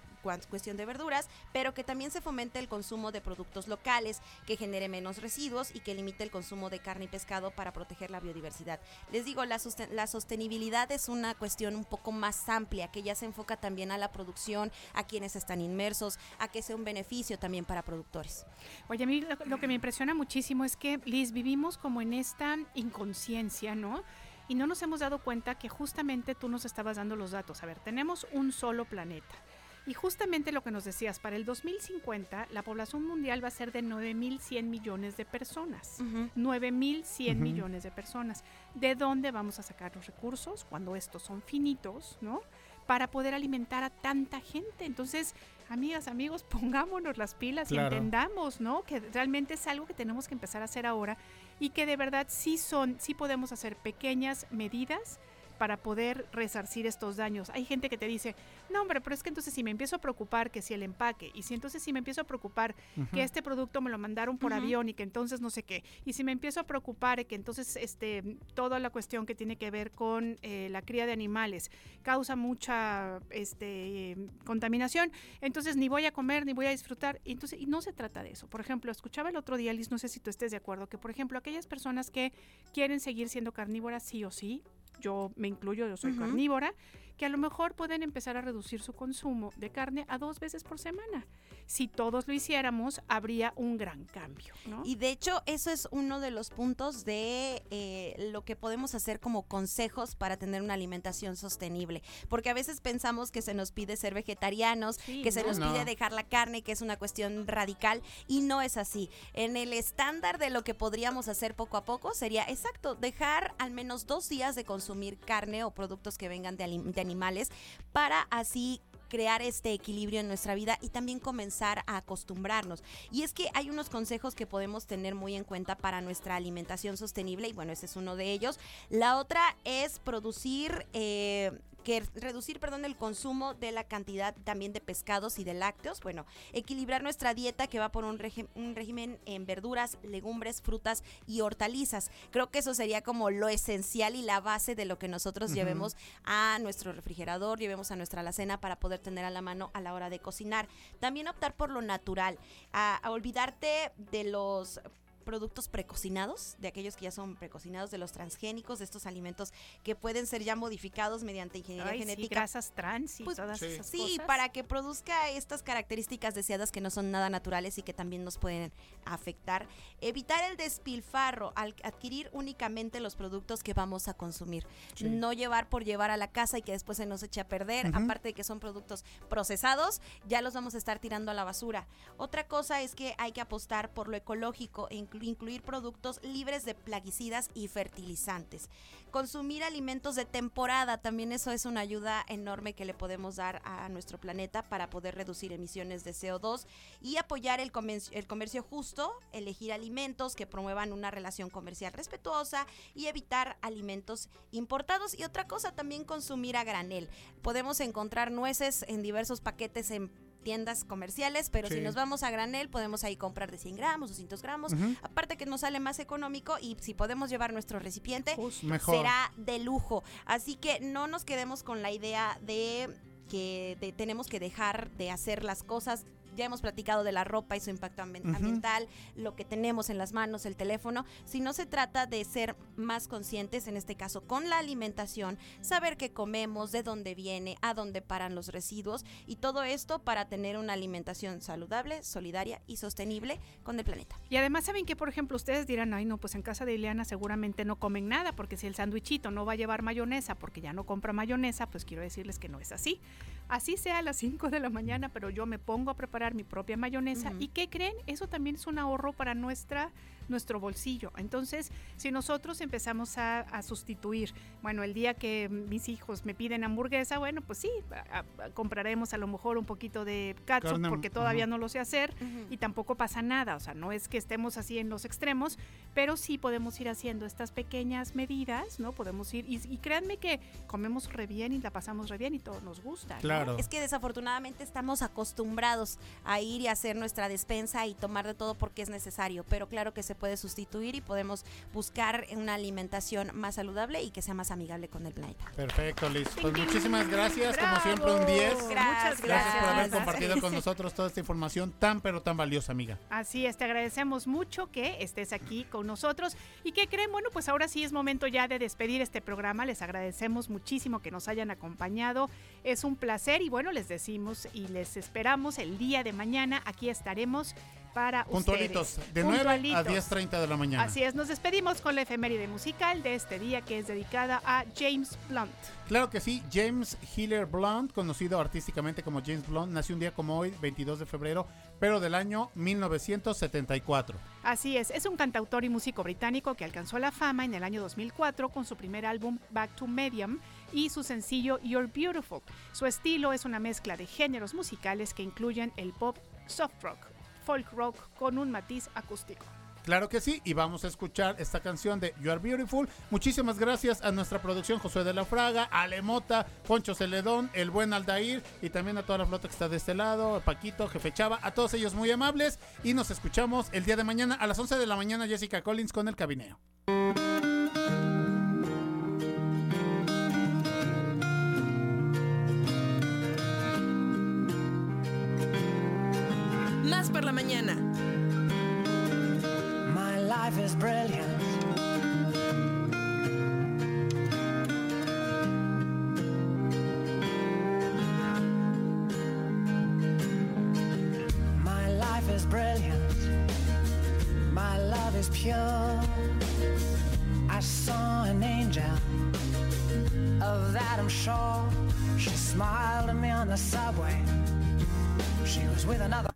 cuestión de verduras, pero que también se fomente el consumo de productos locales, que genere menos residuos y que limite el consumo de carne y pescado para proteger la biodiversidad. Les digo, la, sosten- la sostenibilidad es una cuestión un poco más amplia, que ya se enfoca también a la producción, a quienes están inmersos, a que sea un beneficio también para productores. Oye, a mí lo, lo que me impresiona muchísimo es que, Liz, vivimos como en esta inconsciencia, ¿no? y no nos hemos dado cuenta que justamente tú nos estabas dando los datos. A ver, tenemos un solo planeta. Y justamente lo que nos decías, para el 2050 la población mundial va a ser de 9.100 millones de personas. 9.100 Ujú. millones de personas. ¿De dónde vamos a sacar los recursos cuando estos son finitos, no? Para poder alimentar a tanta gente. Entonces, amigas, amigos, pongámonos las pilas Claro. y entendamos, ¿no? Que realmente es algo que tenemos que empezar a hacer ahora y que de verdad sí son, sí podemos hacer pequeñas medidas para poder resarcir estos daños. Hay gente que te dice, no hombre, pero es que entonces si me empiezo a preocupar que si el empaque, y si entonces si me empiezo a preocupar que este producto me lo mandaron por avión y que entonces no sé qué, y si me empiezo a preocupar que entonces este toda la cuestión que tiene que ver con eh, la cría de animales causa mucha este eh, contaminación, entonces ni voy a comer ni voy a disfrutar, y entonces y no se trata de eso. Por ejemplo, escuchaba el otro día, Liz, no sé si tú estés de acuerdo, que por ejemplo aquellas personas que quieren seguir siendo carnívoras sí o sí, yo me incluyo, yo soy carnívora, que a lo mejor pueden empezar a reducir su consumo de carne a dos veces por semana. Si todos lo hiciéramos, habría un gran cambio, ¿no? Y de hecho, eso es uno de los puntos de eh, lo que podemos hacer como consejos para tener una alimentación sostenible. Porque a veces pensamos que se nos pide ser vegetarianos, que se no. nos No. pide dejar la carne, que es una cuestión radical, y no es así. En el estándar de lo que podríamos hacer poco a poco sería, exacto, dejar al menos dos días de consumir carne o productos que vengan de, alim- de animales para así crear este equilibrio en nuestra vida y también comenzar a acostumbrarnos. Y es que hay unos consejos que podemos tener muy en cuenta para nuestra alimentación sostenible y bueno, ese es uno de ellos. La otra es producir... eh, que reducir, perdón, el consumo de la cantidad también de pescados y de lácteos. Bueno, equilibrar nuestra dieta que va por un, régimen en verduras, legumbres, frutas y hortalizas. Creo que eso sería como lo esencial y la base de lo que nosotros llevemos a nuestro refrigerador, llevemos a nuestra alacena para poder tener a la mano a la hora de cocinar. También optar por lo natural, a, a olvidarte de los productos precocinados, de aquellos que ya son precocinados, de los transgénicos, de estos alimentos que pueden ser ya modificados mediante ingeniería Ay, sí, genética. grasas trans y Pues, todas sí. esas Sí, cosas. para que produzca estas características deseadas que no son nada naturales y que también nos pueden afectar. Evitar el despilfarro al adquirir únicamente los productos que vamos a consumir. Sí. No llevar por llevar a la casa y que después se nos eche a perder. Aparte de que son productos procesados, ya los vamos a estar tirando a la basura. Otra cosa es que hay que apostar por lo ecológico e inclu- incluir productos libres de plaguicidas y fertilizantes. Consumir alimentos de temporada, también eso es una ayuda enorme que le podemos dar a nuestro planeta para poder reducir emisiones de CO2 y apoyar el comercio, justo, elegir alimentos que promuevan una relación comercial respetuosa y evitar alimentos importados. Y otra cosa, también consumir a granel. Podemos encontrar nueces en diversos paquetes en tiendas comerciales, pero si nos vamos a granel podemos ahí comprar de 100 gramos, 200 gramos, aparte que nos sale más económico y si podemos llevar nuestro recipiente Mejor. será de lujo. Así que no nos quedemos con la idea de que de- tenemos que dejar de hacer las cosas. Ya hemos platicado de la ropa y su impacto ambiental, lo que tenemos en las manos, el teléfono. Si no se trata de ser más conscientes, en este caso con la alimentación, saber qué comemos, de dónde viene, a dónde paran los residuos y todo esto para tener una alimentación saludable, solidaria y sostenible con el planeta. Y además saben que, por ejemplo, ustedes dirán, ay no, pues en casa de Ileana seguramente no comen nada, porque si el sándwichito no va a llevar mayonesa porque ya no compra mayonesa, pues quiero decirles que no es así. Así sea a las 5 de la mañana, pero yo me pongo a preparar mi propia mayonesa. ¿Y qué creen? Eso también es un ahorro para nuestra nuestro bolsillo. Entonces, si nosotros empezamos a, a sustituir, bueno, el día que mis hijos me piden hamburguesa, bueno, pues sí, a- a- compraremos a lo mejor un poquito de catsup Carne, porque todavía no lo sé hacer Ujú. y tampoco pasa nada, o sea, no es que estemos así en los extremos, pero sí podemos ir haciendo estas pequeñas medidas, ¿no? Podemos ir, y, y créanme que comemos re bien y la pasamos re bien y todo nos gusta. ¿no? Claro. Es que desafortunadamente estamos acostumbrados a ir y hacer nuestra despensa y tomar de todo porque es necesario, pero claro que se puede sustituir y podemos buscar una alimentación más saludable y que sea más amigable con el planeta. Perfecto, Liz. Pues muchísimas gracias, como siempre, un 10. Muchas Gracias, Gracias por haber gracias. compartido con nosotros toda esta información tan, pero tan valiosa, amiga. Así es, te agradecemos mucho que estés aquí con nosotros. ¿Y qué creen? Bueno, pues ahora sí es momento ya de despedir este programa. Les agradecemos muchísimo que nos hayan acompañado. Es un placer y bueno, les decimos y les esperamos el día de mañana. Aquí estaremos para Puntualitos, ustedes. de 9 a Puntualitos. 10.30 de la mañana. Así es, nos despedimos con la efeméride musical de este día que es dedicada a James Blunt. Claro que sí, James Hiller Blunt, conocido artísticamente como James Blunt, nació un día como hoy, 22 de febrero, pero del año 1974. Así es, es un cantautor y músico británico que alcanzó la fama en el año 2004 con su primer álbum Back to Medium y su sencillo You're Beautiful. Su estilo es una mezcla de géneros musicales que incluyen el pop, soft rock, folk rock con un matiz acústico. Claro que sí, y vamos a escuchar esta canción de You Are Beautiful. Muchísimas gracias a nuestra producción Josué de la Fraga, a Lemota, Poncho Celedón, el buen Aldair y también a toda la flota que está de este lado, Paquito, Jefe Chava, a todos ellos muy amables y nos escuchamos el día de mañana a las 11 de la mañana Jessica Collins con el cabineo. Más por la mañana. My life is brilliant. My life is brilliant. My love is pure. I saw an angel. Of that I'm sure. She smiled at me on the subway. She was with another